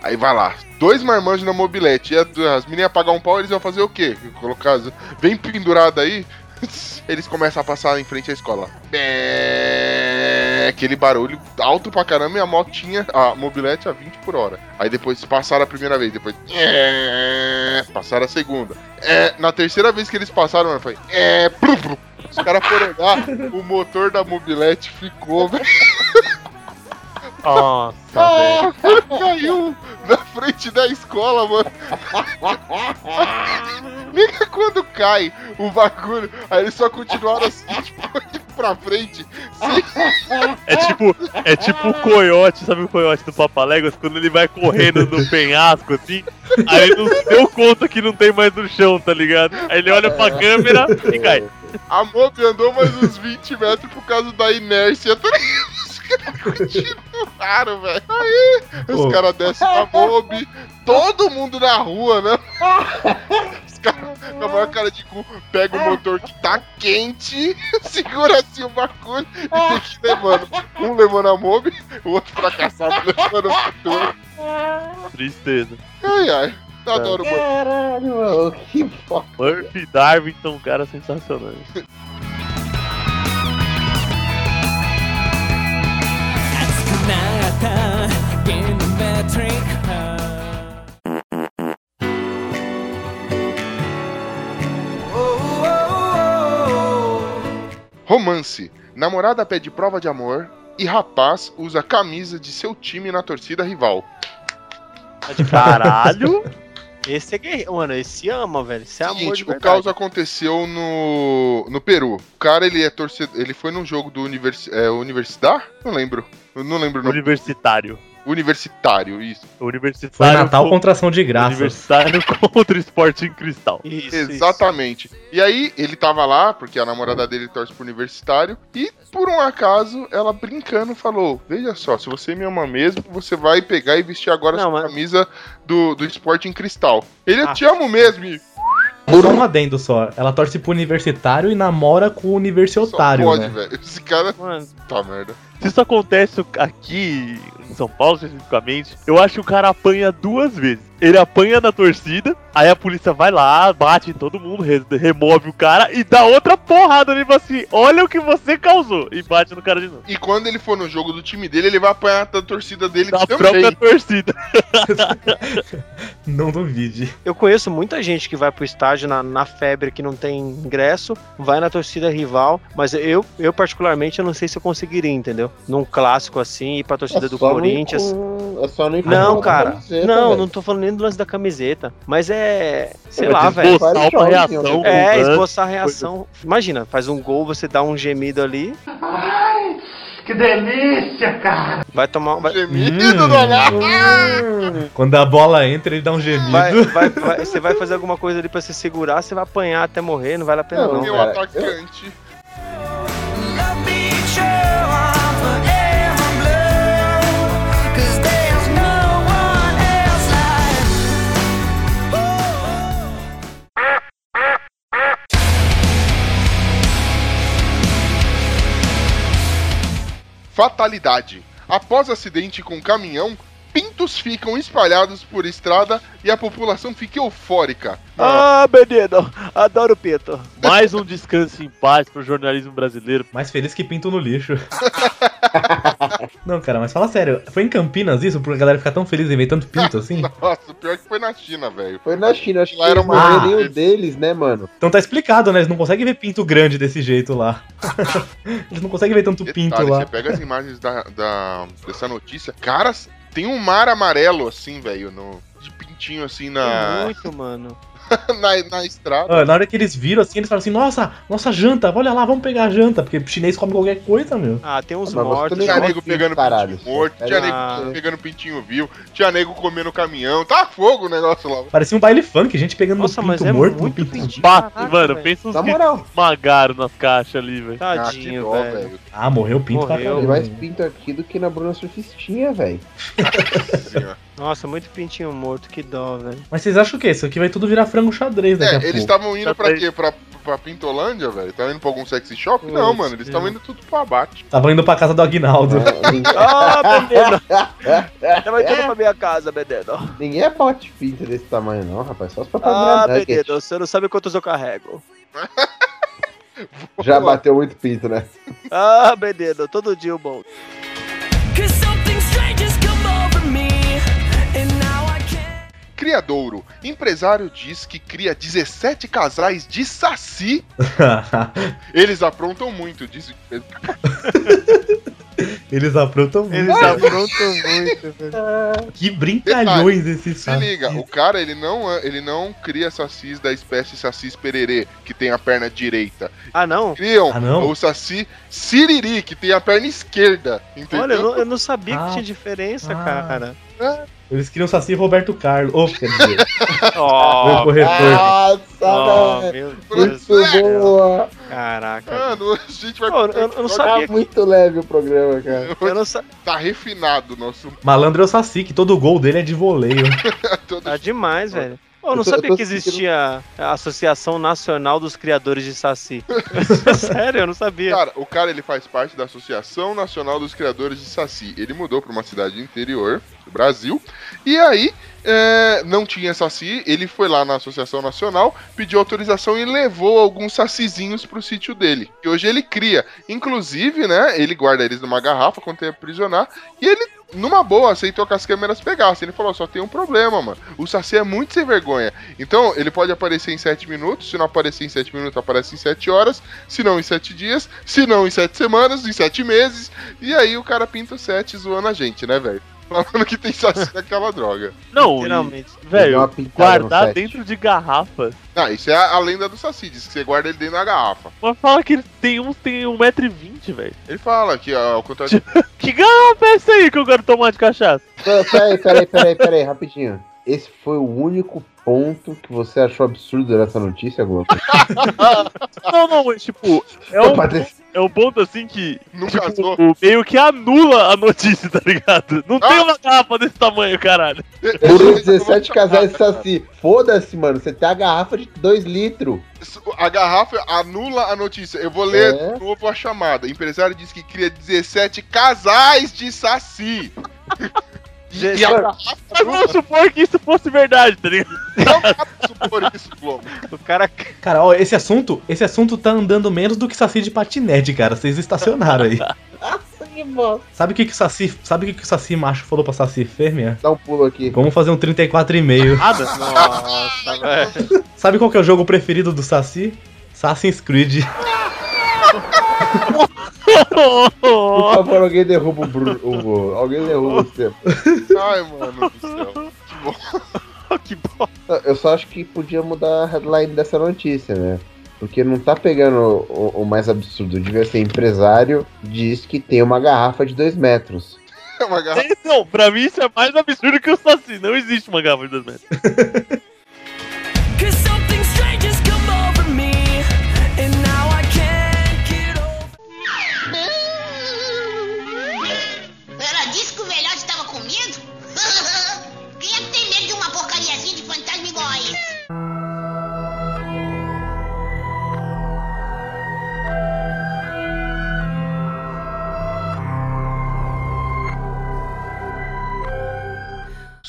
Aí vai lá, dois marmanjos na mobilete, e as meninas pagar um pau, eles iam fazer o quê? Colocar, bem pendurado aí, eles começam a passar em frente à escola. Bé, Aquele barulho alto pra caramba e a motinha, a mobilete a 20 por hora. Aí depois passaram a primeira vez, depois é, passaram a segunda. É, na terceira vez que eles passaram, foi é. Os caras foram olhar, o motor da mobilete ficou, velho. Nossa, velho. Caiu na frente da escola, mano. Liga quando cai o bagulho. Aí eles só continuaram assim, tipo, indo pra frente. Sem... É tipo, é tipo o coiote, sabe o coiote do Papaléguas? Quando ele vai correndo no penhasco, assim, aí ele não se deu conta que não tem mais no chão, tá ligado? Aí ele olha pra câmera e cai. A Mob andou mais uns 20 metros por causa da inércia. Tá ligado? Os caras continuaram, velho. Aí Pô. os caras descem na Mob, todo mundo na rua, né? Os caras com a maior cara de cu pega o motor que tá quente, segura assim o bagulho e tem que ir levando. Um levando a Mob, o outro fracassado levando o motor. Tristeza. Ai, ai. Adoro o motor. Caralho, mano, que foda. Murphy Darwin são caras sensacionais. Oh, Romance. Namorada pede prova de amor e rapaz usa a camisa de seu time na torcida rival. Caralho! Esse é guerreiro. Mano, esse ama, velho. Esse é amor Seguinte, o caos aconteceu no, no Peru. O cara, ele é torcedor. Ele foi num jogo do universi é, Universidade? Não lembro. Eu não lembro o nome. Universitário. Universitário, isso. Universitário. Foi Natal co- contra ação de graça. Universitário contra o Sporting Cristal. Isso, Exatamente. E aí, ele tava lá, porque a namorada dele torce pro universitário, e por um acaso, ela brincando falou: Veja só, se você me ama mesmo, você vai pegar e vestir agora Não, sua mas- camisa do, do Sporting Cristal. Ele, eu Ah. te amo mesmo, e Só um adendo só. Ela torce pro universitário e namora com o só universitário, pode, né? velho. Esse cara. Mano, Tá merda. Se isso acontece aqui em São Paulo especificamente, eu acho que o cara apanha duas vezes. Ele apanha na torcida, aí a polícia vai lá, bate em todo mundo, re- remove o cara e dá outra porrada nele e fala assim: Olha o que você causou! E bate no cara de novo. E quando ele for no jogo do time dele, ele vai apanhar da torcida dele Da também. própria torcida. Não duvide. eu conheço muita gente que vai pro estádio na, na febre que não tem ingresso, vai na torcida rival, mas eu, eu particularmente, eu não sei se eu conseguiria, entendeu? Num clássico assim, ir pra torcida do só não Corinthians. com- É só não cara. não, não tô falando nem do lance da camiseta. Mas é. Sei lá, velho. Esboçar uma reação. né? É, esboçar a reação. Imagina, faz um gol, você dá um gemido ali. Que delícia, cara! Vai tomar. Vai, Gemido Hum. danado. Quando a bola entra, ele dá um gemido. vai, vai- vai- você vai fazer alguma coisa ali pra se segurar, você vai apanhar até morrer, não vale a pena Não, não. Meu cara, atacante. Fatalidade. Após acidente com caminhão, pintos ficam espalhados por estrada e a população fica eufórica. Ah, menino, adoro pinto. Mais um descanso em paz pro jornalismo brasileiro. Mais feliz que pinto no lixo. Não, cara, mas fala sério. Foi em Campinas isso? Pra galera ficar tão feliz em ver tanto pinto assim? Nossa, pior que foi na China, velho. Foi na China, acho que Lá era eles uma- não Ah. o deles, né, mano? Então tá explicado, né? Eles não conseguem ver pinto grande desse jeito lá. Eles não conseguem ver tanto pinto Detalhe, lá. você pega as imagens da, da- dessa notícia, caras, tem um mar amarelo assim, velho, no de pintinho assim Tem na, muito, mano. na, na estrada. Ah, na hora que eles viram assim, eles falaram assim: Nossa, nossa janta, olha lá, vamos pegar a janta. Porque chinês come qualquer coisa, meu. Ah, tem uns você mortos. Tinha nego pegando caralho, pintinho morto, tinha nego pegando pintinho vivo, tinha nego comendo caminhão, tá fogo o negócio lá. Parecia um baile funk, gente pegando Nossa, no mas pinto é morto. muito pinto pintinho. Caraca, mano, pensa uns Na que moral, esmagaram nas caixas ali, velho. Ah, Tadinho, dó, velho. velho. Ah, morreu pinto pra Morreu. tem caramba. mais pinto aqui do que na Bruna Surfistinha, velho. Nossa, muito pintinho morto, que dó, velho. Mas vocês acham o quê? Isso aqui vai tudo virar frango xadrez daqui É, a eles pouco. estavam indo pra quê? Pra, pra Pintolândia, velho? Estavam indo pra algum sexy shop? Não, mano, eles estavam indo tudo pro abate. Estavam indo pra casa do Aguinaldo. Ah! Já vai tudo pra minha casa, menino. Ninguém é bote pinto desse tamanho, não, rapaz. Só os Ah, papai menino, você não sabe quantos eu carrego. Já bateu muito pinto, né? Ah, menino, todo dia o bom. Criadouro. Empresário diz que cria 17 casais de saci. Eles aprontam muito, diz. Eles aprontam muito. Eles aprontam muito, velho. Que brincalhões esses Se liga, o cara ele não, ele não cria sacis da espécie sacis pererê, que tem a perna direita. Ah, não? Criam Ah, não? o saci siriri, que tem a perna esquerda. Entendeu? Olha, eu não, eu não sabia Ah. que tinha diferença, Ah. cara. Eles queriam Saci e Roberto Carlos. Ô, quer dizer, meu Ó, corretor. Nossa, velho. meu Deus. Muito boa. Caraca. Mano, a gente vai. Pô, eu- eu não sabia que- muito leve o programa, cara. Eu não sa... Tá refinado o nosso. Malandro é o Saci, que todo gol dele é de voleio. Tá demais, velho. Eu não Eu tô- eu sabia tô que existia a Associação Nacional dos Criadores de Saci. Sério, eu não sabia. Cara, o cara ele faz parte da Associação Nacional dos Criadores de Saci. Ele mudou pra uma cidade interior Brasil. E aí, é, não tinha saci, ele foi lá na Associação Nacional, pediu autorização e levou alguns sacizinhos pro sítio dele. Que hoje ele cria. Inclusive, né, ele guarda eles numa garrafa quando tem aprisionar. E ele, numa boa, aceitou que as câmeras pegassem. Ele falou: só tem um problema, mano. O saci é muito sem vergonha. Então, ele pode aparecer em 7 minutos. Se não aparecer em 7 minutos, aparece em 7 horas. Se não, em 7 dias. Se não, em 7 semanas, em 7 meses. E aí o cara pinta o 7 zoando a gente, né, velho? Falando que tem saci naquela droga. Não, Literalmente. velho, guardar dentro de garrafas. Ah, isso é a, a lenda do saci, diz que você guarda ele dentro da garrafa. Mas fala que ele tem uns tem 1,20m, velho. Ele fala que, ó, ao contrário de Que garrafa é essa aí que eu quero tomar de cachaça? Pera- Peraí, peraí, peraí, peraí, rapidinho. Esse foi o único ponto que você achou absurdo nessa notícia, Globo? Não, não, mas tipo, é um, Patrícia. é um ponto assim que Não tipo, o- meio que anula a notícia, tá ligado? Não tem Ah. uma garrafa desse tamanho, caralho. Foram 17 casais de saci. Foda-se, mano. Você tem a garrafa de 2 litros. A garrafa anula a notícia. Eu vou ler É? de novo a chamada. empresário diz que cria 17 casais de saci. E, e Mas vamos supor que isso fosse verdade, tá ligado? não dá pra supor isso, Globo. O cara. Cara, ó, esse assunto, esse assunto tá andando menos do que saci de patinete, cara. Vocês estacionaram aí. Sabe o que que o saci, sabe o que que o saci macho falou pra saci fêmea? Dá um pulo aqui. Vamos fazer um 34,5. Nada. Nossa, velho. Sabe qual que é o jogo preferido do saci? Assassin's Creed. Por favor, alguém derruba o Bruno. Alguém derruba o tempo. Ai, mano do céu. que bom. Eu só acho que podia mudar a headline dessa notícia, né? Porque não tá pegando o, o mais absurdo. Devia ser empresário, diz que tem uma garrafa de 2 metros. É uma garrafa. Não, pra mim isso é mais absurdo que o Saci. Não existe uma garrafa de 2 metros.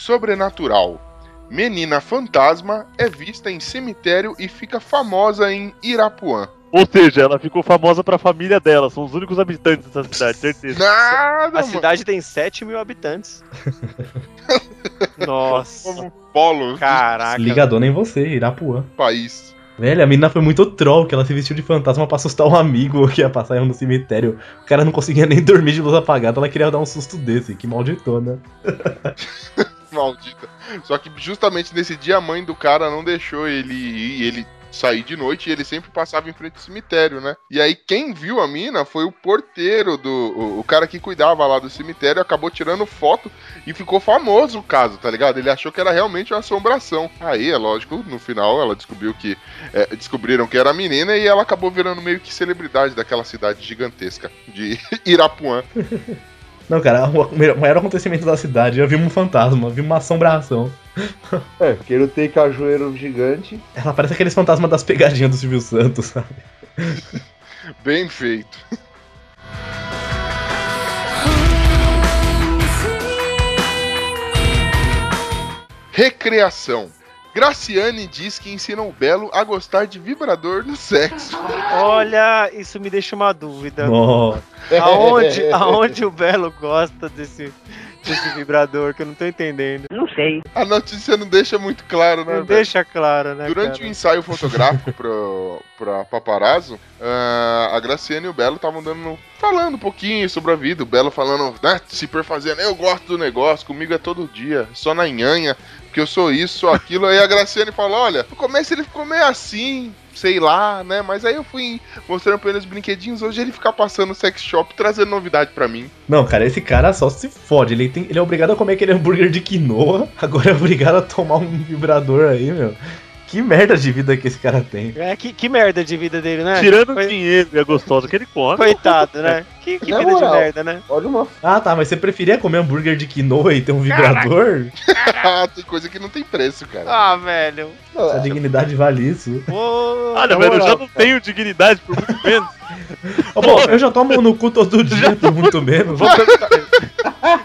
Sobrenatural. Menina fantasma é vista em cemitério e fica famosa em Irapuã. Ou seja, ela ficou famosa pra família dela. São os únicos habitantes dessa cidade, certeza. Nada, A mano. cidade tem 7 mil habitantes. Nossa. Como polo Caraca. Ligadona em você, Irapuã. país. Velho, a menina foi muito troll, que ela se vestiu de fantasma pra assustar um amigo que ia passar no cemitério. O cara não conseguia nem dormir de luz apagada, ela queria dar um susto desse. Que malditona. Maldita. Só que justamente nesse dia a mãe do cara não deixou ele ir, ele sair de noite e ele sempre passava em frente ao cemitério, né? E aí quem viu a mina foi o porteiro do o, o cara que cuidava lá do cemitério, acabou tirando foto e ficou famoso o caso, tá ligado? Ele achou que era realmente uma assombração. Aí, é lógico, no final ela descobriu que é, descobriram que era menina e ela acabou virando meio que celebridade daquela cidade gigantesca de Irapuã. Não, cara, o maior acontecimento da cidade, eu vi um fantasma, vi uma assombração. É, porque não tem cajueiro gigante. Ela parece aqueles fantasmas das pegadinhas do Silvio Santos, sabe? Bem feito. Recreação. Graciane diz que ensina o Belo a gostar de vibrador no sexo. Olha, isso me deixa uma dúvida. Nossa. Aonde, aonde o Belo gosta desse, desse vibrador que eu não tô entendendo? Não sei. A notícia não deixa muito claro, né? Não velho? deixa claro, né? Durante o ensaio fotográfico pro, pra Paparazzo, ah, a Graciane e o Belo estavam dando. falando um pouquinho sobre a vida. O Belo falando, né, se perfazendo, eu gosto do negócio, comigo é todo dia, só na nhanha, porque eu sou isso, sou aquilo. Aí a Graciane falou: olha, no começo ele ficou meio assim, sei lá, né? Mas aí eu fui mostrando pra ele os brinquedinhos. Hoje ele fica passando sex shop trazendo novidade pra mim. Não, cara, esse cara só se fode. Ele, tem, ele é obrigado a comer aquele hambúrguer de quinoa, agora é obrigado a tomar um vibrador aí, meu. Que merda de vida que esse cara tem. É, que, que merda de vida dele, né? Tirando o Coi- dinheiro e a gostosa que ele come. Coitado, né? Que, que Na vida moral. de merda, né? Olha uma. Ah, tá, mas você preferia comer hambúrguer de quinoa e ter um vibrador? Ah, tem coisa que não tem preço, cara. Ah, velho. Sua é- dignidade vale isso. Ô, Olha, Na velho, eu já não cara. tenho dignidade por muito menos. Ô, pô, eu já tomo no cu todo dia por muito menos. Vou perguntar-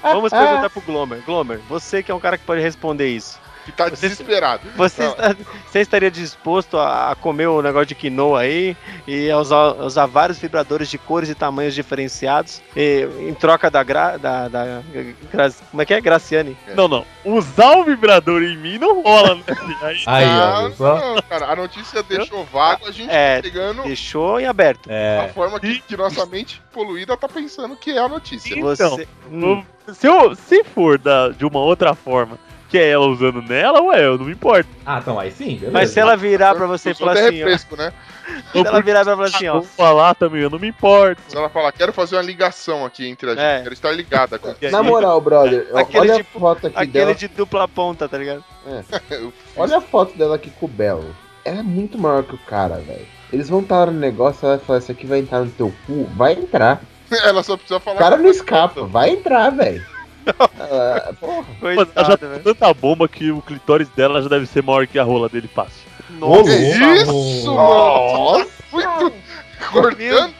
Vamos perguntar pro Glomer. Glomer, você que é um cara que pode responder isso. Que tá desesperado. Você, está- você estaria disposto a, a comer o negócio de quinoa aí e a usar, usar vários vibradores de cores e tamanhos diferenciados e- em troca da, gra, da, da gra- como é que é? Graciane. Não, não. Usar o vibrador em mim não rola, né? Aí, Aí, Ah, ó, não, cara, a notícia deixou vago, a gente É, tá pegando Deixou em aberto. a É. forma que, que nossa mente poluída tá pensando que é a notícia. Então, Você, hum, se, eu, se for da, de uma outra forma, que é ela usando nela, ué, eu não me importo. Ah, então aí sim, beleza. mas se ela virar pra você e falar até assim, ó, refresco, né? se ela virar pra falar assim, ó, Vou falar também, eu não me importo. Se ela falar, quero fazer uma ligação aqui entre a gente, É. quero estar ligada com Na moral, brother, Aquele olha de- a foto aqui aquele dela. de dupla ponta, tá ligado? Fiz. Olha a foto dela aqui com o Belo. Ela é muito maior que o cara, velho. Eles vão estar no negócio, ela vai falar, isso aqui vai entrar no teu cu? Vai entrar. Ela só precisa falar. O cara não escapa, vai entrar, velho. Ah, porra. Ela já tem velho. tanta bomba que o clitóris dela já deve ser maior que a rola dele fácil. Que isso, mano? Muito cortando.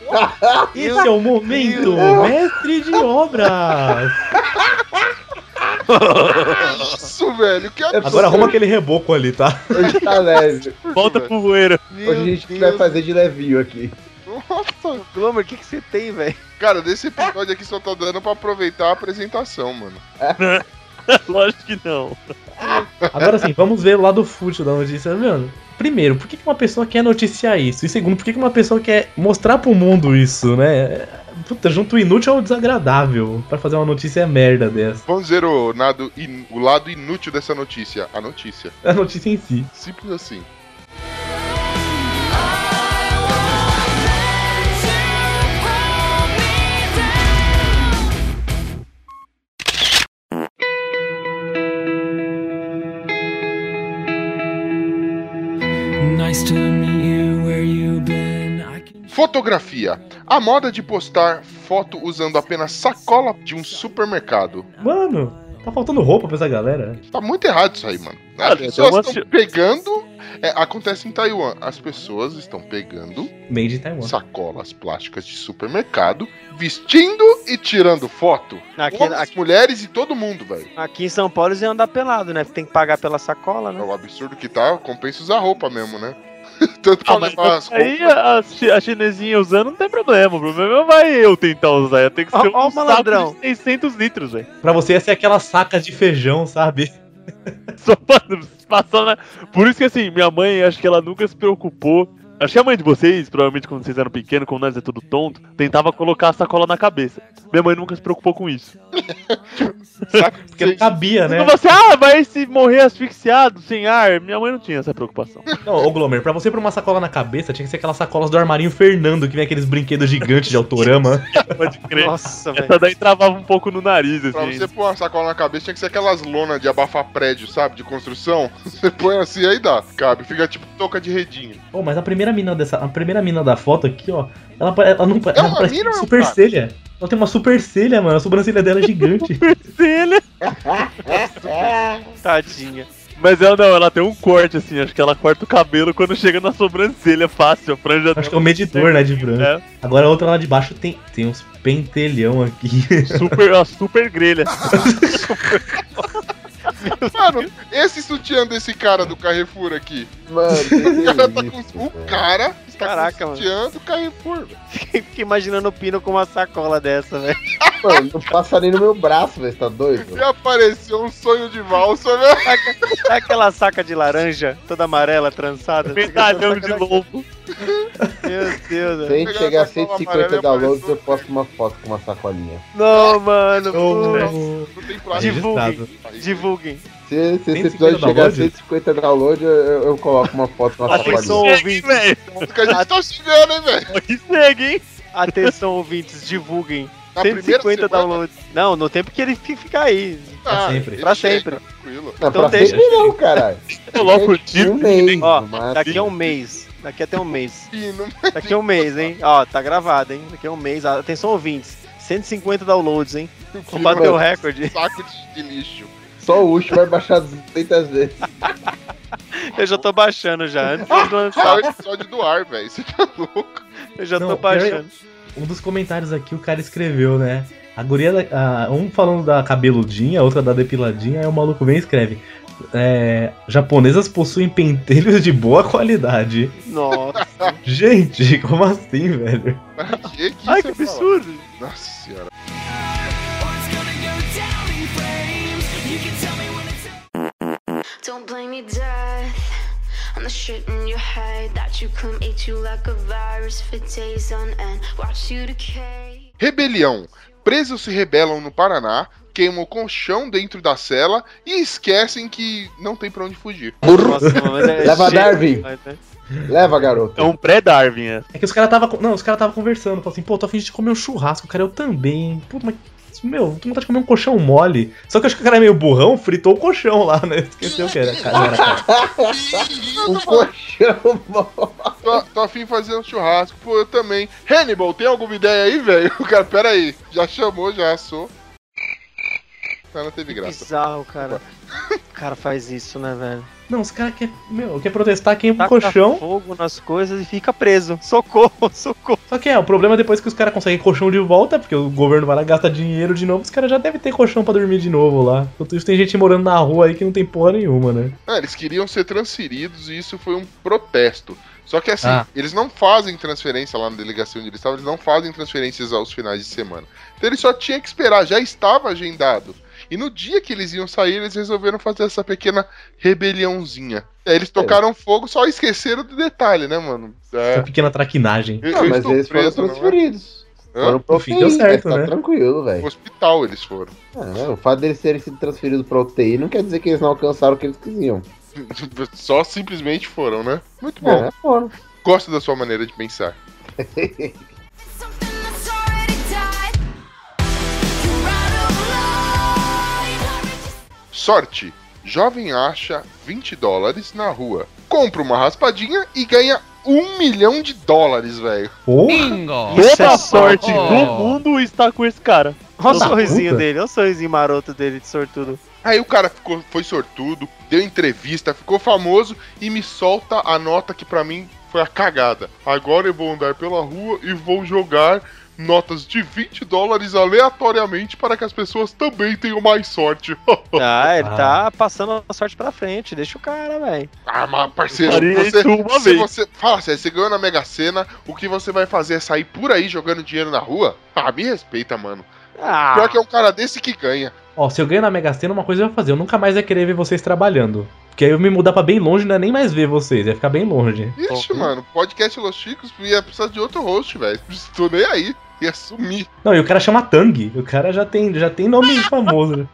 Esse é o momento, mestre de obras. Isso, velho. Que absurdo. Agora arruma aquele reboco ali, tá? Hoje tá leve. Volta pro voeiro. Hoje a gente Deus. vai fazer de levinho aqui. Nossa. Glomer, o que, que você tem, velho? Cara, desse episódio aqui só tô dando pra aproveitar a apresentação, mano. Lógico que não. Agora sim, vamos ver o lado fútil da notícia, mano. Primeiro, por que uma pessoa quer noticiar isso? E segundo, por que uma pessoa quer mostrar pro mundo isso, né? Puta, junto o inútil ao desagradável pra fazer uma notícia merda dessa. Vamos ver o, nado in- o lado inútil dessa notícia. A notícia. A notícia em si. Simples assim. Fotografia. A moda de postar foto usando apenas sacola de um supermercado. Mano, tá faltando roupa pra essa galera. Tá muito errado isso aí, mano. As Olha, pessoas estão assim- pegando. é, acontece em Taiwan. As pessoas estão pegando Made in Taiwan. sacolas plásticas de supermercado, vestindo e tirando foto. Aqui, Homens, aqui, mulheres e todo mundo, velho. aqui em São Paulo eles iam andar pelado, né? Tem que pagar pela sacola, É né? o absurdo que tá, compensa usar roupa mesmo, né? Tanto Ah, mas levar as aí a, a chinesinha usando não tem problema. O problema não vai eu tentar usar. Eu tenho que Ó, ser ó um malandrão. saco de 600 litros, velho. Pra você ia ser aquela saca de feijão, sabe? Só pra passar na... Por isso que assim, minha mãe, acho que ela nunca se preocupou. Acho que a mãe de vocês, provavelmente quando vocês eram pequenos, como nós é tudo tonto, tentava colocar a sacola na cabeça. Minha mãe nunca se preocupou com isso. Porque não cabia, né? Então você, ah, vai se morrer asfixiado, sem ar. Minha mãe não tinha essa preocupação. Não, ô Glomer, pra você pôr uma sacola na cabeça, tinha que ser aquelas sacolas do armarinho Fernando, que vem aqueles brinquedos gigantes de autorama. Pode crer. Nossa, velho. Essa daí travava um pouco no nariz, Pra assim. você pôr uma sacola na cabeça, tinha que ser aquelas lonas de abafar prédio, sabe? De construção. Você põe assim, aí dá. Cabe, fica tipo touca de redinho. Pô, mas a primeira mina dessa. A primeira mina da foto aqui, ó. Ela, ela não É ela parece mina super cara? celha. Ela tem uma super celha, mano. A sobrancelha dela é gigante. Ele- Tadinha. Mas ela não, ela tem um corte, assim. Acho que ela corta o cabelo quando chega na sobrancelha fácil. A franja Acho que é o medidor, né, de branco. É, Agora a outra lá de baixo tem, tem uns pentelhão aqui. super, a super grelha. Mano, esse sutiã desse cara do Carrefour aqui. Mano, O cara tá com. isso, O cara está Caraca, com o sutiã do Carrefour. Fiquei imaginando o Pino com uma sacola dessa, velho. Mano, não passa nem no meu braço, velho. Você tá doido? E apareceu um sonho de valsa, né? Sabe aquela saca de laranja, toda amarela, trançada? Medalhão de lobo. Meu Deus, Se a gente chegar a a sacola 150 amarela e downloads, eu posto uma foto com uma sacolinha. Não, mano. Não tem plástico. Divulguem. Divulguem. Se, se esse 150 episódio chegar a downloads? 150 downloads, eu, eu- eu coloco uma foto com uma Atenção, sacolinha. ouvintes. velho. Porque que a gente tá chegando, hein, velho? Segue, hein? Atenção, ouvintes. Divulguem. Na primeira 150 semana? downloads. Não, no tempo que ele fi- ficar aí. Ah, sempre. ele Pra chega, sempre. Tranquilo. Não, Então pra deixa- sempre não, caralho. Coloca o mês, Ó, daqui a um mês. Daqui até um mês. Daqui a um mês, hein? Ó, tá gravado, hein? Daqui a um mês. Atenção, ouvintes. 150 downloads, hein? Vamos bater o recorde. Saco de, lixo. Só o Ucho vai baixar 200 vezes. Eu já tô baixando já. Antes de Só lançar, o episódio do ar, velho. Você tá louco? eu já Não, tô é- baixando. Um dos comentários aqui o cara escreveu, né? A guria, da- a- um falando da cabeludinha, a outra da depiladinha, aí o maluco vem e escreve. É, japonesas possuem pentelhos de boa qualidade. Nossa. Gente, como assim, velho? Que, que Ai, que falar? absurdo. Nossa senhora. Don't blame me, death. On the shit in your head that you come eat you like a virus for days on end. Watch you decay. Rebelião. Presos se rebelam no Paraná, queimam o colchão dentro da cela e esquecem que não tem pra onde fugir. Nossa, mas é Leva cheio- Darwin. Leva, garoto. É um pré-Darwin, é. É que os caras tava. Não, os caras tava conversando. Falaram assim, pô, tô afim de comer um churrasco, cara. Eu também. Pô, mas. Meu, tô com vontade de comer um colchão mole. Só que eu acho que o cara é meio burrão, fritou o colchão lá, né? Esqueceu que era. Cara, não era cara. Um colchão Tô, tô afim de fazer um churrasco, pô, eu também. Hannibal, tem alguma ideia aí, velho? O cara, pera aí, já chamou, já assou. Ah, não teve graça. Bizarro, cara. O cara faz isso, né, velho? Não, os caras querem. Meu, quer protestar, queima o colchão. fogo nas coisas e fica preso. Socorro, socorro. Só que é, o problema é depois que os caras conseguem colchão de volta, porque o governo vai lá gastar dinheiro de novo, os caras já devem ter colchão pra dormir de novo lá. Enquanto isso, tem gente morando na rua aí que não tem porra nenhuma, né? Ah, eles queriam ser transferidos e isso foi um protesto. Só que assim, Ah. eles não fazem transferência lá na delegacia onde eles estavam, eles não fazem transferências aos finais de semana. Então eles só tinham que esperar, já estava agendado. E no dia que eles iam sair, eles resolveram fazer essa pequena rebeliãozinha. Aí eles tocaram fogo, só esqueceram do detalhe, né, mano? É. Essa pequena traquinagem. Eu- Não, eu mas eles foram preso, não é? transferidos. Hã? Foram pro fim deu certo, tá né? tranquilo, velho. hospital eles foram. É, o fato deles terem sido transferidos pra UTI não quer dizer que eles não alcançaram o que eles quisiam. Só simplesmente foram, né? Muito bom. É, foram. Gosto da sua maneira de pensar. Sorte. Jovem acha 20 dólares na rua. Compra uma raspadinha e ganha um milhão de dólares, velho. Isso Toda é a sorte sorte. do mundo está com esse cara. Olha o sorrisinho puta. dele, olha o sorrisinho maroto dele de sortudo. Aí o cara ficou, foi sortudo, deu entrevista, ficou famoso e me solta a nota que pra mim foi a cagada. Agora eu vou andar pela rua e vou jogar notas de 20 dólares aleatoriamente para que as pessoas também tenham mais sorte. Ah, ele Ah. tá passando a sorte pra frente. Deixa o cara, velho. ah, mas parceiro, você, se vez. você fala sério, você ganhou na Mega Sena, o que você vai fazer é sair por aí jogando dinheiro na rua? Ah, me respeita, mano. Ah, Pior que é um cara desse que ganha. Ó, se eu ganho na Mega Sena, uma coisa eu ia fazer. Eu nunca mais ia querer ver vocês trabalhando. Porque aí eu me mudar pra bem longe, não é nem mais ver vocês, ia ficar bem longe. Ixi, mano, podcast Los Chicos ia precisar de outro host, velho. Tô nem aí. Ia sumir. Não, e o cara chama Tang. O cara já tem, já tem nome famoso.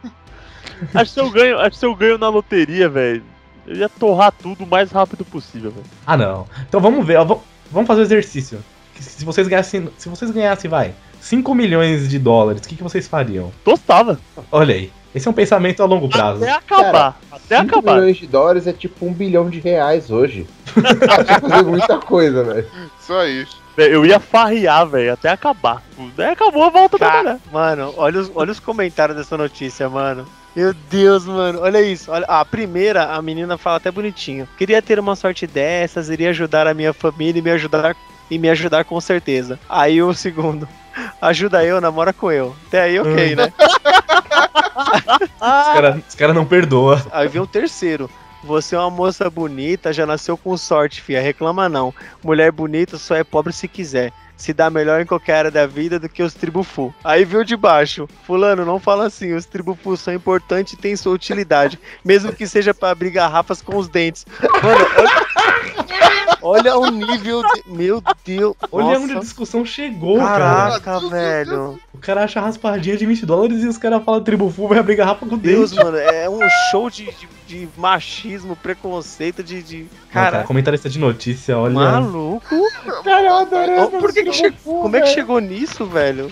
Acho que se eu ganho, acho que eu ganho na loteria, velho, eu ia torrar tudo o mais rápido possível, velho. Ah, não. Então vamos ver, ó, vamos- fazer o exercício. Que Se vocês ganhassem, se vocês ganhassem, vai, 5 milhões de dólares, o que, que vocês fariam? Tostava. Olha aí. Esse é um pensamento a longo prazo. Até acabar. até 5 acabar. milhões de dólares é tipo um bilhão de reais hoje. Dá pra fazer muita coisa, velho. Isso aí. Eu ia farrear, velho, até acabar. Daí acabou, volta a Cara, trabalhar. mano, olha os, olha os comentários dessa notícia, mano. Meu Deus, mano, olha isso. Olha, a primeira, a menina fala até bonitinho. Queria ter uma sorte dessas, iria ajudar a minha família e me ajudar e me ajudar com certeza. Aí o segundo, ajuda eu, namora com eu. Até aí, ok, né? Os caras cara não perdoa. Aí vem o terceiro. Você é uma moça bonita, já nasceu com sorte, fia. Reclama não. Mulher bonita só é pobre se quiser. Se dá melhor em qualquer área da vida do que os tribufu. Aí viu de baixo. Fulano, não fala assim. Os tribufu são importantes e têm sua utilidade. Mesmo que seja para abrir garrafas com os dentes. Mano, olha, olha o nível de. Meu Deus. Olha Nossa. onde a discussão chegou, cara. Caraca, velho. O cara acha raspadinha de 20 dólares e os caras falam tribufu vai abrir garrafa com Deus, Deus. mano, é um show de, de, de machismo, preconceito, de. de... Cara, Cara, comentarista de notícia, olha. maluco. Cara, eu adorei Ó, Por que que che- Como é que chegou nisso, velho?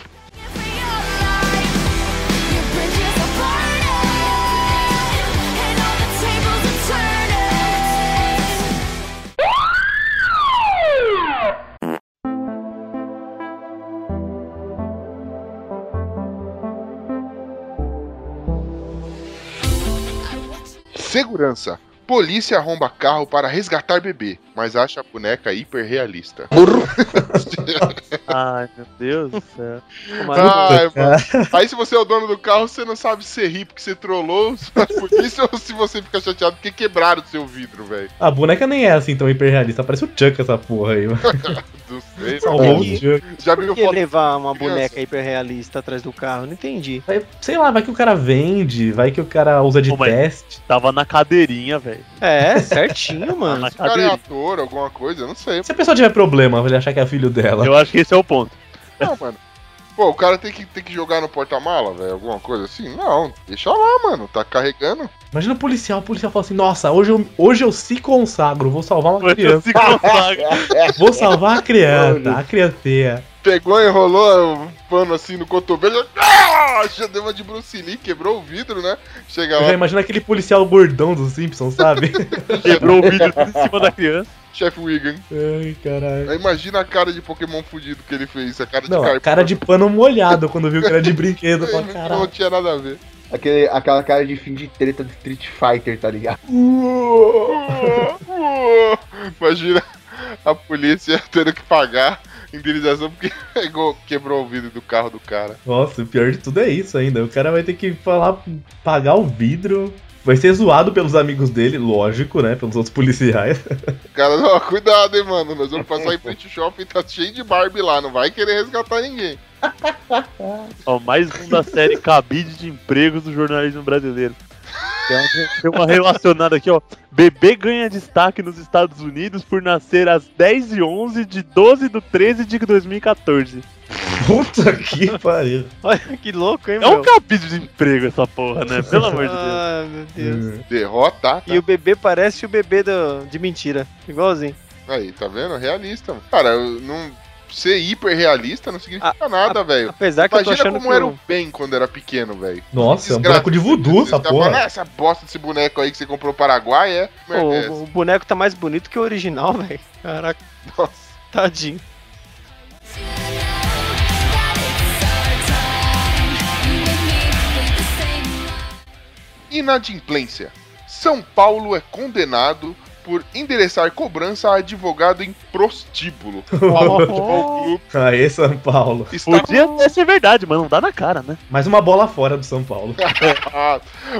Segurança. Polícia arromba carro para resgatar bebê, mas acha a boneca hiperrealista. Ai, meu Deus do céu. Ai, mano. Aí se você é o dono do carro, você não sabe se ri porque você trollou a polícia ou se você fica chateado porque quebraram o seu vidro, velho. A boneca nem é assim tão hiperrealista. Parece o Chuck essa porra aí, mano. Não sei, Salvou o. Já Por que levar uma boneca hiperrealista atrás do carro? Não entendi. Vai- Sei lá, vai que o cara vende, vai que o cara usa de teste. Tava na cadeirinha, velho. É, certinho, mano. Na O cara é ator, alguma coisa, eu não sei. Se a pessoa tiver problema, ele achar que é filho dela. Eu acho que esse é o ponto. Não, mano. Pô, o cara tem que, tem que jogar no porta-mala, velho, alguma coisa assim? Não, deixa lá, mano, tá carregando. Imagina o policial, o policial fala assim, nossa, hoje eu, hoje eu se consagro, vou salvar uma Hoje eu criança. se consagra. Vou salvar a criança, a criancinha. Pegou, enrolou o pano assim no cotovelo, ah, já deu uma de Bruce Lee, quebrou o vidro, né? Chega já lá, imagino aquele policial gordão dos Simpsons, sabe? Quebrou o tudo em cima da criança. chefe Wigan. Ai, caralho. Aí Imagina a cara de Pokémon fudido que ele fez, a cara de Não, carpão. cara de pano molhado quando viu que era de brinquedo. Fala, Não caralho. tinha nada a ver. Aquele, aquela cara de fim de treta do Street Fighter, tá ligado? Imagina a polícia tendo que pagar indenização porque pegou, quebrou o vidro do carro do cara. Nossa, o pior de tudo é isso ainda. O cara vai ter que falar, pagar o vidro. Vai ser zoado pelos amigos dele, lógico, né? Pelos outros policiais. O cara, ó, cuidado, hein, mano. Nós vamos passar em frente ao shopping, tá cheio de Barbie lá, não vai querer resgatar ninguém. Ó, mais um da série Cabide de Empregos do jornalismo brasileiro. Tem uma, relacionada aqui, ó. Bebê ganha destaque nos Estados Unidos por nascer às 10 e 11 de 12 de 13 de 2014. Puta que pariu. Olha que louco, hein, É um meu? cabide de emprego essa porra, né? Pelo amor de Deus. Ah, meu Deus. Derrota, tá? E o bebê parece o bebê do, de mentira. Igualzinho. Aí, tá vendo? Realista. mano. Cara, eu não... ser hiper realista não significa A- nada, velho. Apesar que eu tô Imagina achando como que era o- o Ben quando era pequeno, velho. Nossa, é um boneco de voodoo essa caras falam, "Ah, porra. essa bosta desse boneco aí que você comprou no Paraguai é. Pô, Merda é essa?" o, o boneco tá mais bonito que o original, velho. Caraca, Nossa. tadinho. Inadimplência. São Paulo é condenado por endereçar cobrança a advogado em prostíbulo. Clube Aê, São Paulo. está Podia até ser verdade, mas não dá na cara, né? Mais uma bola fora do São Paulo. Ah,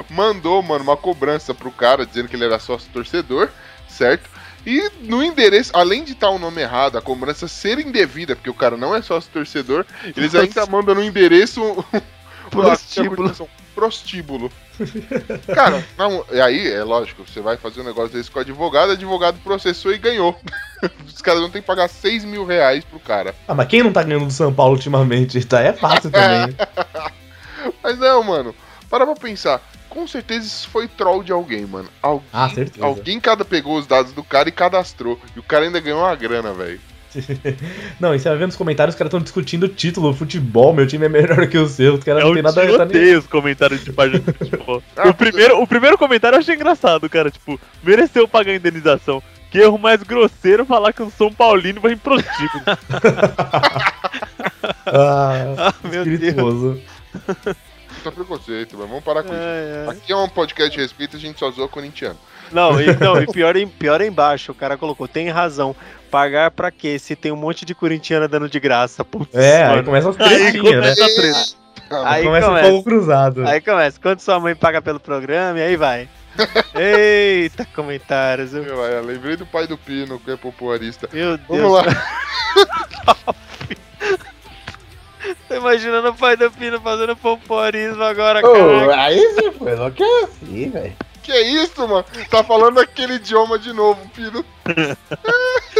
mandou, mano, uma cobrança pro cara dizendo que ele era sócio torcedor, certo? E no endereço, além de estar o nome errado, a cobrança ser indevida, porque o cara não é sócio torcedor, eles ainda mandam no endereço Prostíbulo. prostíbulo. Cara, não, e aí, é lógico, você vai fazer um negócio desse com o advogado, o advogado processou e ganhou. Os caras vão ter que pagar 6 mil reais pro cara. Ah, mas quem não tá ganhando do São Paulo ultimamente? Tá, é fácil também. Mas não, mano, para pra pensar. Com certeza isso foi troll de alguém, mano. Alguém, Ah, certeza. alguém cada pegou os dados do cara e cadastrou. E o cara ainda ganhou uma grana, velho. Não, e você vai ver nos comentários, os caras estão discutindo o título, futebol, meu time é melhor que o seu, os caras É não um tem nada a ver. tá nem- tiroteio os comentários de página de futebol. Ah, o, primeiro, o primeiro comentário eu achei engraçado, cara. Tipo, mereceu pagar a indenização. Que erro mais grosseiro falar que um São Paulino vai em prostíbulo. Ah, Ah, meu Deus. espirituoso. Puta preconceito, mas vamos parar com isso. Ai, ai. Aqui é um podcast de respeito, a gente só zoa corintiano. Não, e, não, e pior, em, pior é embaixo. O cara colocou, tem razão. Pagar pra quê? Se tem um monte de corintiana dando de graça. Putz, É, aí mano. começa as Aí tretinhas, né? começa a treta. Aí começa o começa. fogo cruzado. Aí começa. Quanto sua mãe paga pelo programa? E aí vai. Eita, comentários. viu? Eu, eu lembrei do pai do Pino, que é popularista. Meu Deus. Vamos lá. Tô imaginando o pai do Pino fazendo pomporismo agora, Ô, cara. aí você foi enlouqueci, velho. Que isso, mano? Tá falando aquele idioma de novo, Pino.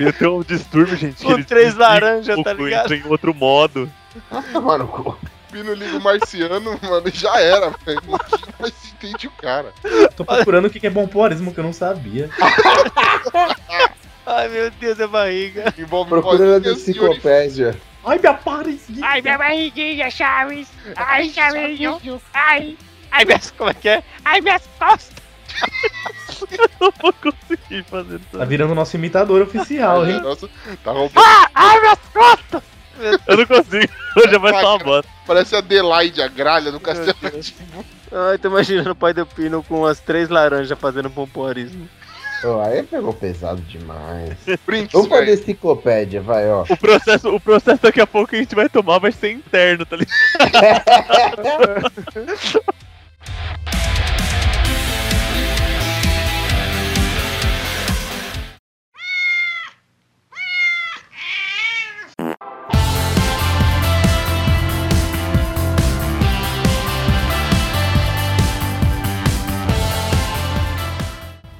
Ele tem um distúrbio, gente. Com três laranjas, tá ligado? Entra em outro modo. Mano, cu. Pino liga o marciano, mano, e já era, velho. Ninguém mais entende o cara. Tô procurando o que é bompoarismo que eu não sabia. Ai, meu Deus, é barriga. Envolve Procurando a vozinhas e enciclopédia. Ai, minha parecia. Ai, minha barriguinha, Chaves. Ai, Chavinho. Ai, Ai, minhas, como é que é? ai, minhas costas. Eu não vou conseguir fazer isso. Tá virando nosso imitador oficial, hein? Nossa, tá roubando. Ah, ai, minhas costas. Eu não consigo. Hoje vai ser uma bosta. Parece a Adelaide, a gralha do Castelo Ai, tô imaginando o pai do Pino com as três laranjas fazendo pompoarismo. Pô, aí pegou pesado demais. Brinks, Vamos fazer velho. enciclopédia, vai, ó. O processo, o processo daqui a pouco que a gente vai tomar vai ser interno, tá ligado?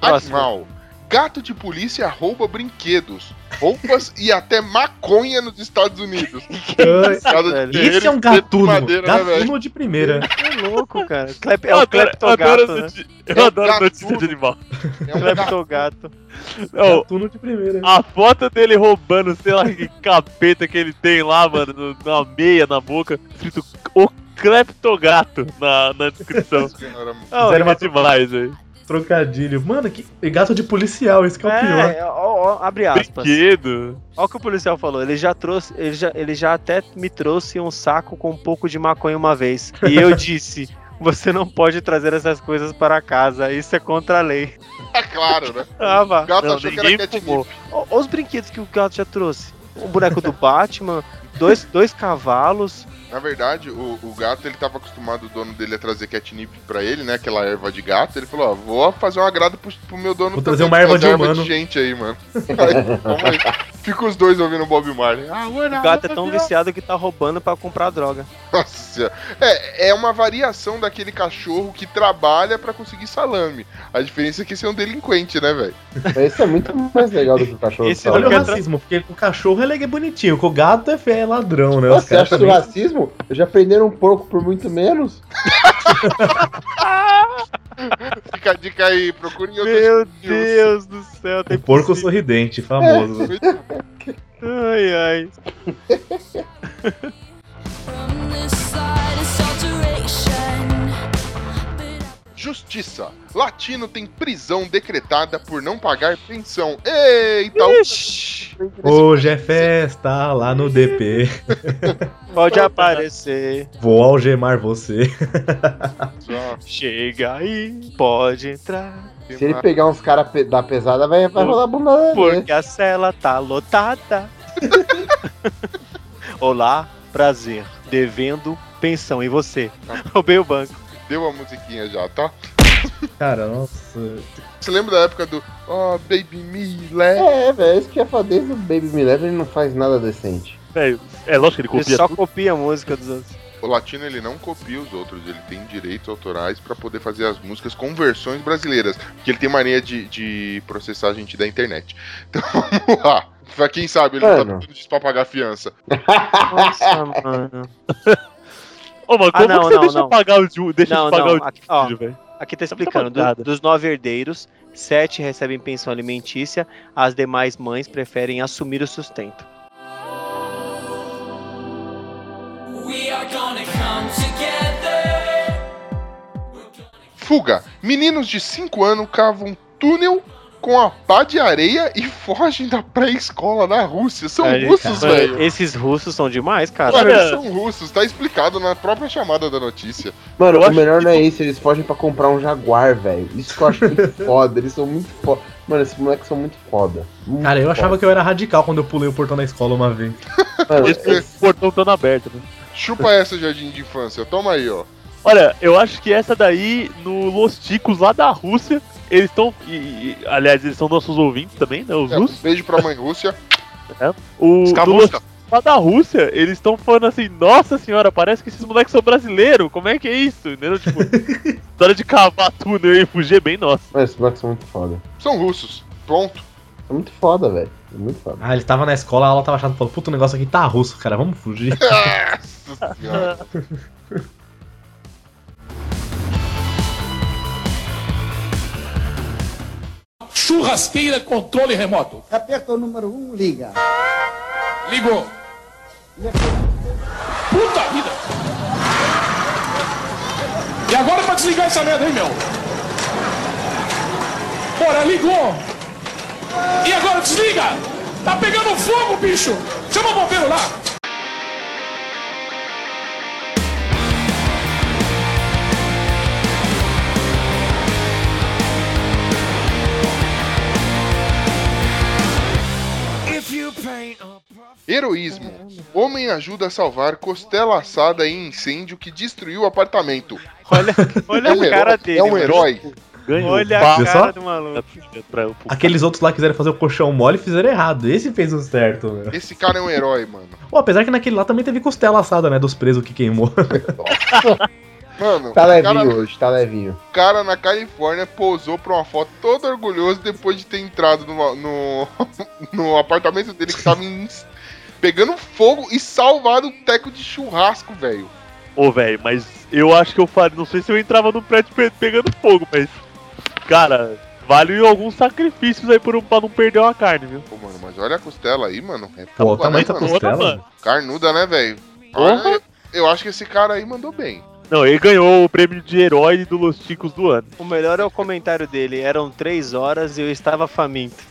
Animal. Gato de polícia rouba brinquedos, roupas e até maconha nos Estados Unidos. Esse é um gatuno. madeira, né, gatuno de primeira. É louco, cara. Clep, é Eu o Cleptogato, adoro né? notícia- Eu É um adoro gatuno. notícia de animal. É um gato. Cleptogato. Não, Gatuno de primeira. a foto dele roubando, sei lá que capeta que ele tem lá, mano, no- na meia, na boca, escrito o Cleptogato na, na descrição. Não, é demais, velho. Trocadilho. Mano, que gato de policial, esse que é o pior. É, ó, ó, abre aspas. Brinquedo. Olha o que o policial falou. Ele já trouxe, ele já, ele já até me trouxe um saco com um pouco de maconha uma vez. E eu disse: você não pode trazer essas coisas para casa. Isso é contra a lei. É claro, né? Ah. O gato Não, achou que era fumou. Ó os brinquedos que o gato já trouxe. O boneco do Batman, dois, dois cavalos. Na verdade, o, o gato, ele tava acostumado, o dono dele, a trazer catnip pra ele, né? Aquela erva de gato. Ele falou, ó, vou fazer um agrado pro, pro meu dono. Vou trazer uma erva de humano. gente aí, mano. Aí, vamos aí. Fica os dois ouvindo Bob Marley. Ah, O gato é tão viciado que tá roubando pra comprar droga. Nossa, é, é uma variação daquele cachorro que trabalha pra conseguir salame. A diferença é que esse é um delinquente, né, velho? Esse é muito mais legal do que o cachorro Esse Olha o racismo, porque o cachorro ele é bonitinho, com o gato é, fe- é ladrão, né? Nossa, Você acha também- racismo? Já prenderam um porco por muito menos? Fica a dica aí, procure em outros Meu. Deus do céu, tem O porco possível. sorridente, famoso. Ai, ai. Justiça. Latino tem prisão decretada por não pagar pensão. Eita, o- Ixi, Hoje é festa lá no DP. pode aparecer. Vou algemar você. Chega aí, pode entrar. Se ele pegar uns caras pe da pesada, vai, vai rolar a bunda. Porque a cela tá lotada. Olá, prazer. Devendo pensão. E você? Roubei o banco. Deu a musiquinha já, tá? Cara, nossa. Você lembra da época do Oh, Baby Me, Let É, velho, isso que é foda. Desde o Baby Me Leva ele não faz nada decente. Velho, é lógico que ele Ele copia só tudo. copia a música dos outros. O latino ele não copia os outros, ele tem direitos autorais pra poder fazer as músicas com versões brasileiras, porque ele tem mania de, de processar a gente da internet. Então vamos lá. Pra quem sabe, ele não tá Mano. pedindo disso pra pagar a fiança. Nossa, mano. Ô, mano, Ah, como não, que você não, deixa não. pagar o ju... deixa Não, eu pagar não, o ó. vídeo, velho? Aqui tá Tá explicando. Do- bancada. dos nove herdeiros, sete recebem pensão alimentícia, as demais mães preferem assumir o sustento. Fuga. Meninos de 5 anos cavam um túnel com a pá de areia e fogem da pré-escola na Rússia. São Aí, russos, cara, velho. Esses russos são demais, cara. Cara, Olha- eles são russos, tá explicado na própria chamada da notícia. Mano, Eu o melhor que- não é isso, eles fogem pra comprar um Jaguar, velho. Isso que eu acho muito foda, eles são muito foda. Mano, esses moleques são muito foda. Muito Cara, eu achava foda. que eu era radical quando eu pulei o portão da escola uma vez. Mano, Esse portão todo aberto, né? Chupa essa, jardim de infância. Toma aí, ó. Olha, eu acho que essa daí, no Los Ticos, lá da Rússia, eles estão. e- e- aliás, eles são nossos ouvintes também, né? Os É, um russos. beijo pra mãe Rússia. O, do Los Escavusca. lá da Rússia, eles estão falando assim, nossa senhora, parece que esses moleques são brasileiros, como é que é isso? Entendeu? Tipo, história de cavar túnel e fugir é bem nossa. Mano, esses moleques são muito foda. São russos. Pronto. São muito foda, velho. Muito foda. Ah, ele tava na escola, a aula tava chata, falou, puta, o negócio aqui tá russo, cara, vamos fugir. Nossa senhora. Churrasqueira controle remoto. Aperta o número 1, um, liga. Ligou. Puta vida! E agora pra desligar essa merda, hein, meu? Bora, ligou! E agora desliga! Tá pegando fogo, bicho! Chama o bombeiro lá! Heroísmo. Homem ajuda a salvar costela assada em incêndio que destruiu o apartamento. Olha, olha É um a cara herói- dele. é um mano. herói. Ganhou. Olha a cara só? do maluco. Aqueles outros lá quiseram fazer o colchão mole e fizeram errado. Esse fez o certo, meu. Esse cara é um herói, mano. Pô, apesar que naquele lá também teve costela assada, né? Dos presos que queimou. Mano, Tá levinho cara, hoje, tá levinho. o cara na Califórnia posou pra uma foto todo orgulhoso depois de ter entrado no, no, no apartamento dele que tava em- pegando fogo e salvado um teco de churrasco, velho. Ô, velho, mas eu acho que eu faria. Não sei se eu entrava no prédio pe- pegando fogo, mas. Cara, vale alguns sacrifícios aí por um, pra não perder uma carne, viu? Pô, mano, mas olha a costela aí, mano. É Pô, o tamanho né, da mano? costela. mano. Carnuda, né, velho? Porra. Olha, Eu acho que esse cara aí mandou bem. Não, ele ganhou o prêmio de herói do Los Chicos do ano. O melhor é o comentário dele. Eram três horas e eu estava faminto.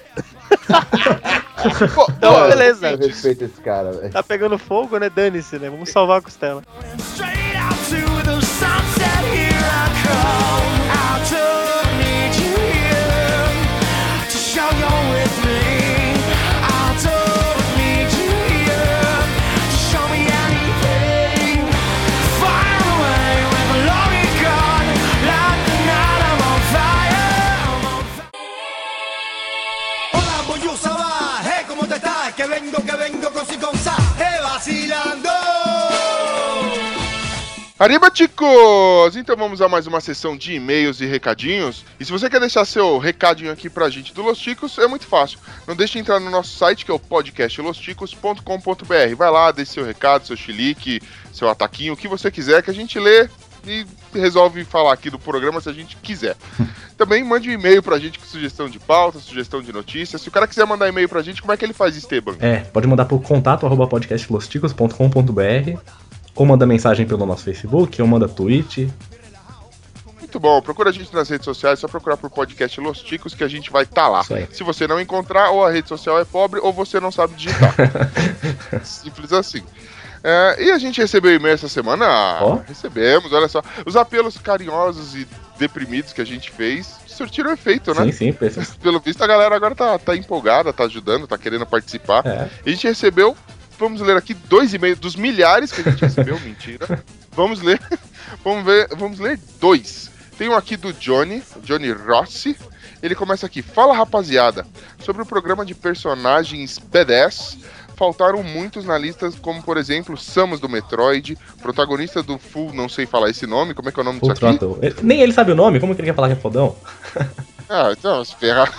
Pô, Então, mano, beleza. Eu respeito esse cara, velho. Tá pegando fogo, né? Dane-se, né? Vamos salvar a costela. Hola, vengo, que vengo con con sa, hey, vacilando. Arriba! Então vamos a mais uma sessão de e-mails e recadinhos. E se você quer deixar seu recadinho aqui pra gente do Los Ticos, é muito fácil. Não deixe de entrar no nosso site, que é o podcastlosticos.com.br. Vai lá, deixe seu recado, seu chilique, seu ataquinho, o que você quiser, que a gente lê e resolve falar aqui do programa se a gente quiser. Também mande um e-mail pra gente com sugestão de pauta, sugestão de notícias. Se o cara quiser mandar e-mail pra gente, como é que ele faz, Esteban? É, pode mandar pro contato arroba podcastlosticos.com.br ou manda mensagem pelo nosso Facebook, ou manda tweet. Muito bom, procura a gente nas redes sociais, é só procurar por podcast Los Ticos que a gente vai estar lá. Isso aí. Se você não encontrar, ou a rede social é pobre, ou você não sabe digitar. Simples assim. É, e a gente recebeu e-mail essa semana? Ó. Recebemos, olha só. Os apelos carinhosos e deprimidos que a gente fez surtiram efeito, né? Sim, sim, pensa. Pelo visto, a galera agora tá, tá empolgada, tá ajudando, tá querendo participar. É. E a gente recebeu, vamos ler aqui dois e-mails dos milhares que a gente recebeu, mentira. Vamos ler, vamos ver, vamos ler dois. Tem um aqui do Johnny, Johnny Rossi. Ele começa aqui: Fala rapaziada, sobre o programa de personagens badass. Faltaram muitos na lista, como por exemplo Samus do Metroid, protagonista do Full, não sei falar esse nome, como é que é o nome Full disso aqui? Ele- Nem ele sabe o nome, como que ele quer falar que é fodão? Ah, então, se ferrar.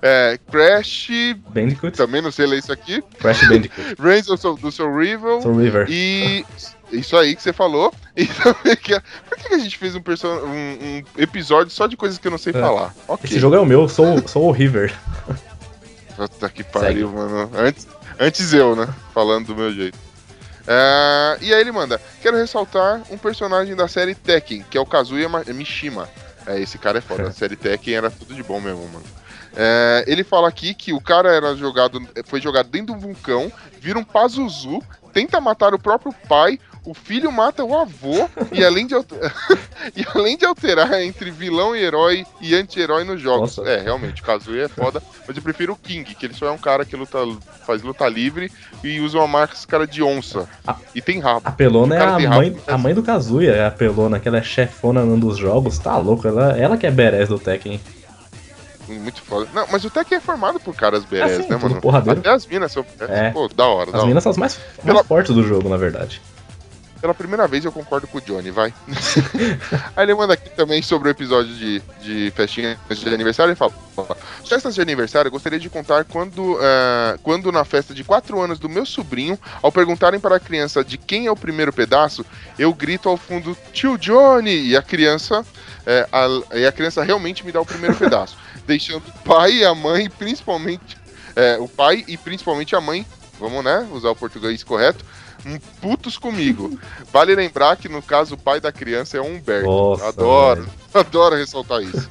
É, Crash, Bandicoot, também não sei ler isso aqui. Crash Bandicoot, Reigns do seu, do seu Rival. Soul River. E isso aí que você falou. E também que, por que a gente fez um, um- um episódio só de coisas que eu não sei É. falar? Ok. Esse jogo é o meu, sou, sou o River. Puta que pariu, mano. Antes, antes eu, né? Falando do meu jeito. É, e aí ele manda: Quero ressaltar um personagem da série Tekken, que é o Kazuya Ma- Mishima. É, esse cara é foda. A série Tekken era tudo de bom mesmo, mano. É, ele fala aqui que o cara era jogado, foi jogado dentro de um vulcão, vira um Pazuzu, tenta matar o próprio pai, o filho mata o avô, e além de, alter- e além de alterar entre vilão e herói e anti-herói nos jogos. Nossa. É, realmente, o Kazuya é foda, mas eu prefiro o King, que ele só é um cara que luta, faz luta livre e usa uma máscara de onça. Ah. E tem rabo. A Pelona é a mãe, rabo, a mãe do Kazuya, é a Pelona, que ela é chefona num dos jogos, tá louco, ela, ela que é badass do Tekken. Muito foda. Não, mas o Tekken é formado por caras berés, sim, né, mano? porradeiro. Até as minas são. É. Pô, da hora, da As hora. minas são as mais, mais Pela- fortes do jogo, na verdade. Pela primeira vez eu concordo com o Johnny, vai. Aí ele manda aqui também sobre o episódio de, de festinha de aniversário. Ele fala: Festas de aniversário, eu gostaria de contar quando, ah, quando na festa de 4 anos do meu sobrinho, ao perguntarem para a criança de quem é o primeiro pedaço, eu grito ao fundo: Tio Johnny! E a criança. é, a- e a criança realmente me dá o primeiro pedaço, deixando o pai e a mãe, principalmente. é, o pai e principalmente a mãe, vamos né, usar o português correto, putos comigo. Vale lembrar que no caso o pai da criança é o Humberto. Nossa, adoro, adoro ressaltar isso.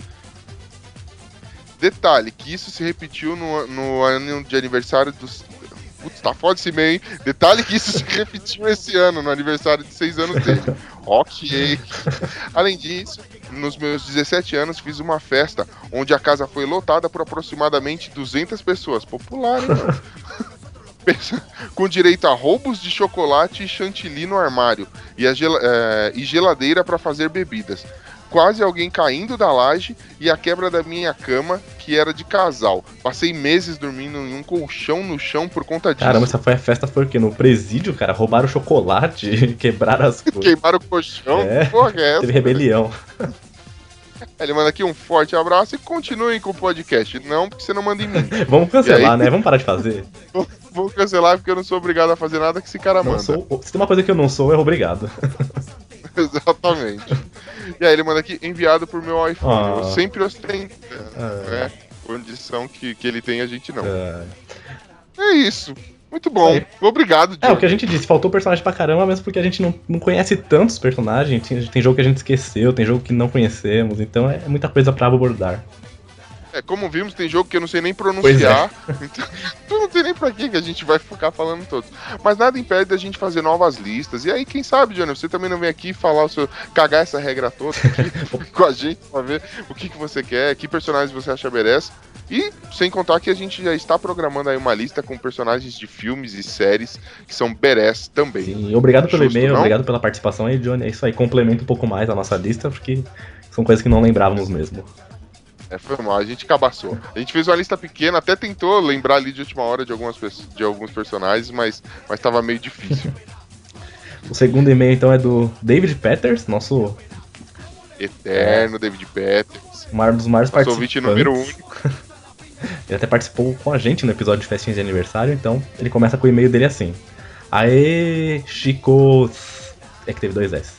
Detalhe, que isso se repetiu no, no ano de aniversário dos. Putz, tá foda esse meio, hein? Detalhe que isso se repetiu esse ano, no aniversário de 6 anos dele. ok. Além disso, nos meus 17 anos fiz uma festa onde a casa foi lotada por aproximadamente 200 pessoas. Popular, hein, com direito a roubos de chocolate e chantilly no armário e, a gela- é, e geladeira para fazer bebidas. Quase alguém caindo da laje e a quebra da minha cama, que era de casal. Passei meses dormindo em um colchão no chão por conta disso. Caramba, essa foi a festa, foi o quê? No presídio, cara? Roubaram chocolate, quebraram as coisas. Queimaram o colchão, É, porra é essa? Teve rebelião. Ele manda aqui um forte abraço e continuem com o podcast. Não, porque você não manda em mim. Vamos cancelar, aí? né? Vamos parar de fazer. Vou cancelar porque eu não sou obrigado a fazer nada que esse cara Não manda. sou, se tem uma coisa que eu não sou, é obrigado. Exatamente. E aí ele manda aqui, enviado por meu iPhone. Ah. Eu sempre ostento. Ah. É, condição que, que ele tem, a gente não. É. É isso. Muito bom. Obrigado, É, o que a gente disse, faltou personagem pra caramba, mesmo porque a gente não, não conhece tantos personagens. Tem, tem jogo que a gente esqueceu, tem jogo que não conhecemos, então é muita coisa pra abordar. É, como vimos, tem jogo que eu não sei nem pronunciar. é. Então, não tem nem pra que que a gente vai ficar falando todos. Mas nada impede da gente fazer novas listas. E aí, quem sabe, Johnny, você também não vem aqui falar o seu. cagar essa regra toda aqui com a gente pra ver o que, que você quer, que personagens você acha merece. E sem contar que a gente já está programando aí uma lista com personagens de filmes e séries que são badass também. E obrigado pelo Justo, e-mail, não? obrigado pela participação aí, Johnny. É isso aí, complementa um pouco mais a nossa lista, porque são coisas que não lembrávamos mesmo. É, foi mal, a gente cabaçou. A gente fez uma lista pequena, até tentou lembrar ali de última hora de, algumas, de alguns personagens, mas, mas tava meio difícil. O segundo e-mail, então, é do David Peters, nosso Eterno, David Peters. maior dos maiores ouvinte participantes. número único. Ele até participou com a gente no episódio de festinhas de aniversário, então ele começa com o e-mail dele assim. Aê, Chico. É que teve dois S.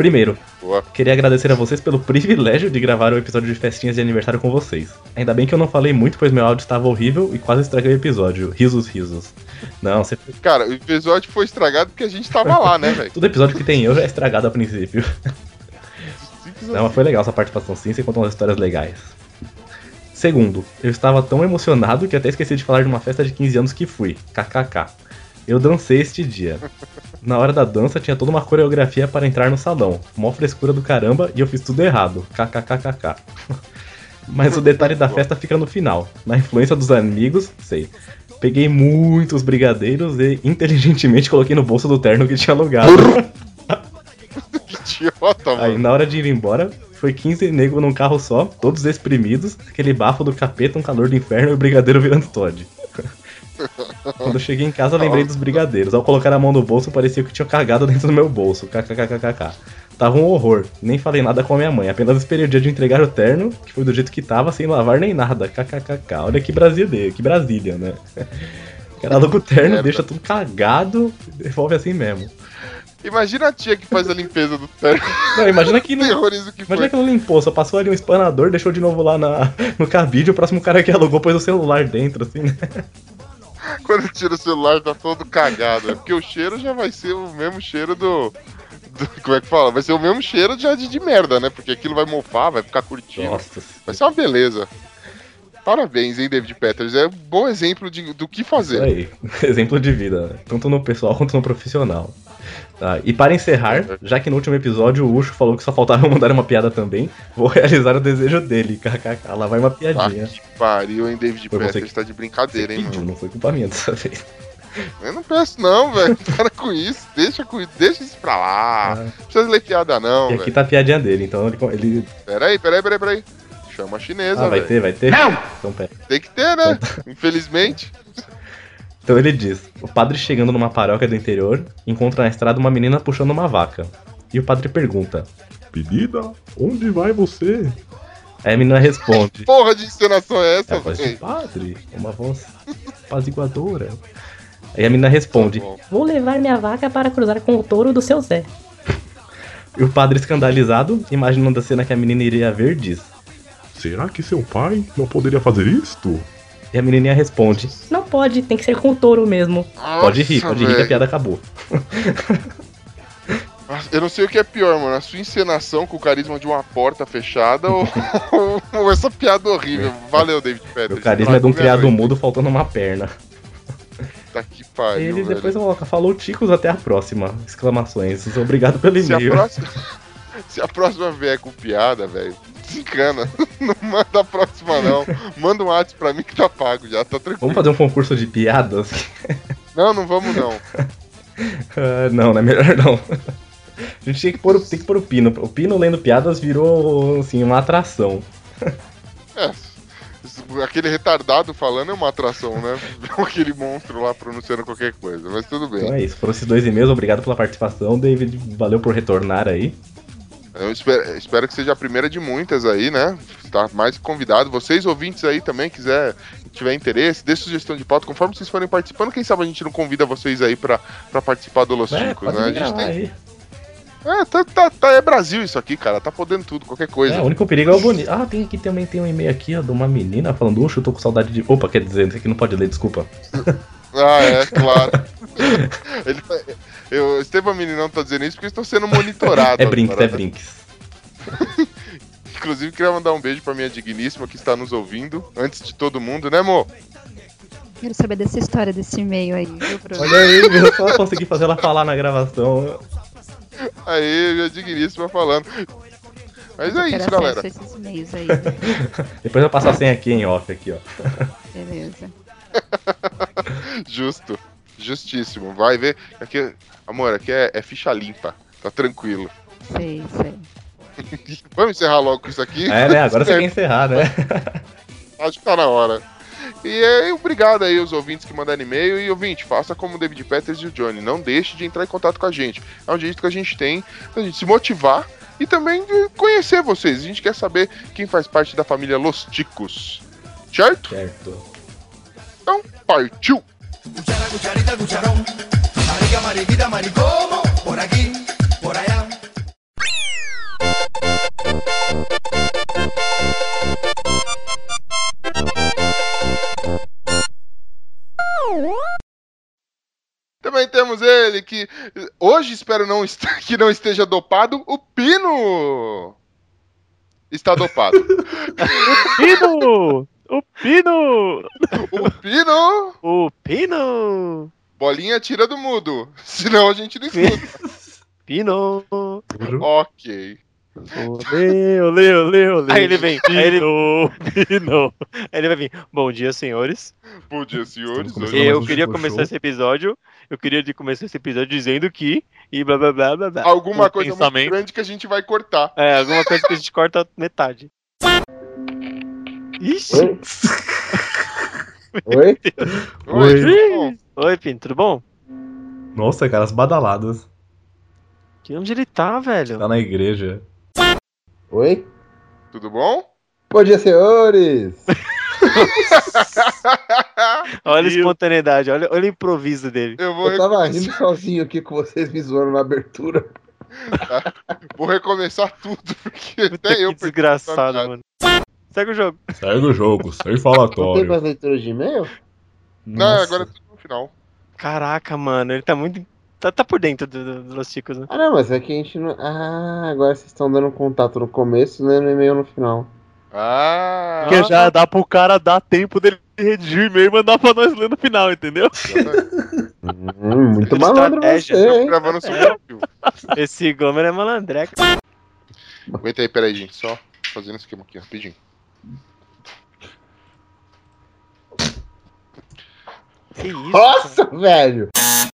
Primeiro, Boa. queria agradecer a vocês pelo privilégio de gravar o episódio de festinhas de aniversário com vocês. Ainda bem que eu não falei muito, pois meu áudio estava horrível e quase estraguei o episódio. Risos, risos. Não, você... Cara, o episódio foi estragado porque a gente tava lá, né, velho? todo episódio que tem eu já é estragado a princípio. Não, mas foi legal essa participação sim, você contou umas histórias legais. Segundo, eu estava tão emocionado que até esqueci de falar de uma festa de 15 anos que fui. KKK. Eu dancei este dia. Na hora da dança tinha toda uma coreografia para entrar no salão. Mó frescura do caramba e eu fiz tudo errado. KKKKK. Mas o detalhe da festa fica no final. Na influência dos amigos, sei. Peguei muitos brigadeiros e inteligentemente coloquei no bolso do terno que tinha alugado. Idiota, mano. Aí na hora de ir embora, foi 15 negros num carro só, todos exprimidos, aquele bafo do capeta, um calor do inferno e o brigadeiro virando Todd. Quando eu cheguei em casa, lembrei dos brigadeiros. Ao colocar a mão no bolso, parecia que tinha cagado dentro do meu bolso. KKKKK. Tava um horror. Nem falei nada com a minha mãe. Apenas esperei o dia de entregar o terno, que foi do jeito que tava, sem lavar nem nada. KKKK. Olha que Brasília, que Brasília, né? O cara o terno, Merda. deixa tudo cagado, devolve assim mesmo. Imagina a tia que faz a limpeza do terno. Não, imagina que não. Que Imagina que não limpou, só passou ali um espanador, deixou de novo lá na, no cabide, o próximo cara que alugou pôs o celular dentro, assim, né? Quando tira o celular tá todo cagado. É porque o cheiro já vai ser o mesmo cheiro do. do- como é que fala? Vai ser o mesmo cheiro já de, de merda, né? Porque aquilo vai mofar, vai ficar curtindo. Nossa. Vai ser uma beleza. Parabéns, hein, David Peters. É um bom exemplo de, do que fazer. aí. Exemplo de vida, né? tanto no pessoal quanto no profissional. Tá, e para encerrar, já que no último episódio o Ucho falou que só faltava mandar uma piada também, vou realizar o desejo dele. KKK, lá vai uma Ah, piadinha. que pariu, hein, David Foi você Peters. Tá de brincadeira, hein, Pediu, mano. não foi culpa minha dessa vez. Eu não peço, não, velho. Para com isso. Deixa, com... Deixa isso pra lá. Não precisa ler piada, não, Ah. e aqui tá a piadinha dele, então ele. ele... Peraí, peraí, peraí, peraí. Chama a chinesa, Ah, vai velho. ter, vai ter? Não! Então pera. Tem que ter, né? Infelizmente. Então ele diz: O padre chegando numa paróquia do interior encontra na estrada uma menina puxando uma vaca. E o padre pergunta: Menina, onde vai você? Aí a menina responde: Porra de encenação é essa, É a voz de padre, uma voz apaziguadora. Aí a menina responde: Vou levar minha vaca para cruzar com o touro do seu Zé. E o padre escandalizado, imaginando a cena que a menina iria ver, diz: Será que seu pai não poderia fazer isto? E a menininha responde: Não pode, tem que ser com o touro mesmo. Pode rir, Nossa, pode rir que a piada acabou. Eu não sei o que é pior, mano. A sua encenação com o carisma de uma porta fechada ou, ou essa piada horrível. Valeu, David Peters. O carisma é de um criado mudo faltando uma perna. Tá que pariu, Ele velho. depois coloca: Falou, Ticos, até a próxima. Exclamações. Obrigado pelo Se a e-mail. próxima, se a próxima vier com piada, velho, Desencana. Não manda a próxima, não. Manda um WhatsApp pra mim que tá pago já, tá tranquilo. Vamos fazer um concurso de piadas? Não, não vamos não. Ah, não, não é melhor não. A gente tinha que pôr, o- tem que pôr o Pino. O Pino lendo piadas virou, assim, uma atração. É, aquele retardado falando é uma atração, né? Aquele monstro lá pronunciando qualquer coisa, mas tudo bem. Então é isso. Foram esses dois e-mails. Obrigado pela participação, David. Valeu por retornar aí. Eu espero, espero que seja a primeira de muitas aí, né? Tá mais que convidado. Vocês ouvintes aí também, quiser, tiver interesse, dê sugestão de pauta, conforme vocês forem participando, quem sabe a gente não convida vocês aí pra, pra participar do Los É, Chicos, pode né? A gente tem. aí. É, tá, tá, tá- é Brasil isso aqui, cara. Tá podendo tudo, qualquer coisa. É, o único perigo é o bonito. Ah, tem aqui também tem um e-mail aqui, ó, de uma menina falando, oxe, eu tô com saudade de. Opa, quer dizer, esse aqui não pode ler, desculpa. Ah, é, claro. Ele tá- eu, Estevam Meninão tá dizendo isso porque estão sendo monitorados. É brinks, agora, é né? brinks. Inclusive, queria mandar um beijo pra minha digníssima que está nos ouvindo, antes de todo mundo, né, amor? Quero saber dessa história desse e-mail aí, viu, Bruno? Olha aí, viu? Só consegui fazer ela falar na gravação. Aí, minha digníssima falando. Mas Eu é quero isso, galera. aí. Depois eu passo a senha aqui em off, aqui, ó. Beleza. Justo. Justíssimo. Vai ver. Aqui, amor, aqui é, é ficha limpa. Tá tranquilo. Sei, sei. Vamos encerrar logo com isso aqui? É, né? Agora você quer encerrar, né? Acho que tá na hora. E aí, obrigado aí aos ouvintes que mandaram e-mail. E ouvinte, faça como o David Peters e o Johnny. Não deixe de entrar em contato com a gente. É um jeito que a gente tem pra gente se motivar e também de conhecer vocês. A gente quer saber quem faz parte da família Los Ticos. Certo? Certo. Então, partiu! Cuchara, cucharita, cucharón. Marica, mariquita, maricomo. Por aquí, por allá. Também temos ele que hoje espero não que não esteja dopado, o Pino. Está dopado. Pino! O Pino! o Pino! O Pino! Bolinha tira do mudo, senão a gente não escuta. Pino! ok. Olê, olê, olê, olê. Aí ele vem, aí ele, Pino, Pino. aí ele vai vir. Bom dia, senhores. Bom dia, senhores. Eu um queria começar esse episódio. Eu queria de começar esse episódio dizendo que. E blá blá blá blá blá. Alguma O coisa muito grande que a gente vai cortar. É, alguma coisa que a gente corta metade. Ixi! Oi? Oi? Oi, Oi. Oi, Pino, tudo bom? Nossa, cara, as badaladas. Que onde ele tá, velho? Tá na igreja. Oi? Tudo bom? Bom dia, senhores! Olha a espontaneidade, olha, olha o improviso dele. Eu vou, Eu tava rindo sozinho aqui com vocês me zoando na abertura. vou recomeçar tudo, porque Puta até eu que desgraçado, perdi mano. Segue o jogo. Segue o jogo, sem Não tem falatório. mais leitura de e-mail? Não, agora é tudo no final. Caraca, mano, ele tá muito. Tá, tá por dentro do, do, dos Chicos, né? Ah, não, mas é que a gente não. Ah, agora vocês estão dando contato no começo né, no e-mail no final. Ah, Porque já dá pro cara dar tempo dele redigir o e-mail e mandar pra nós ler no final, entendeu? Hum, muito malandro Estratégia, você, Tô hein? gravando vivo. Esse Gomer é malandreco. Aguenta aí, peraí, gente. Só fazendo esse esquema aqui, rapidinho. Que isso? Nossa, velho!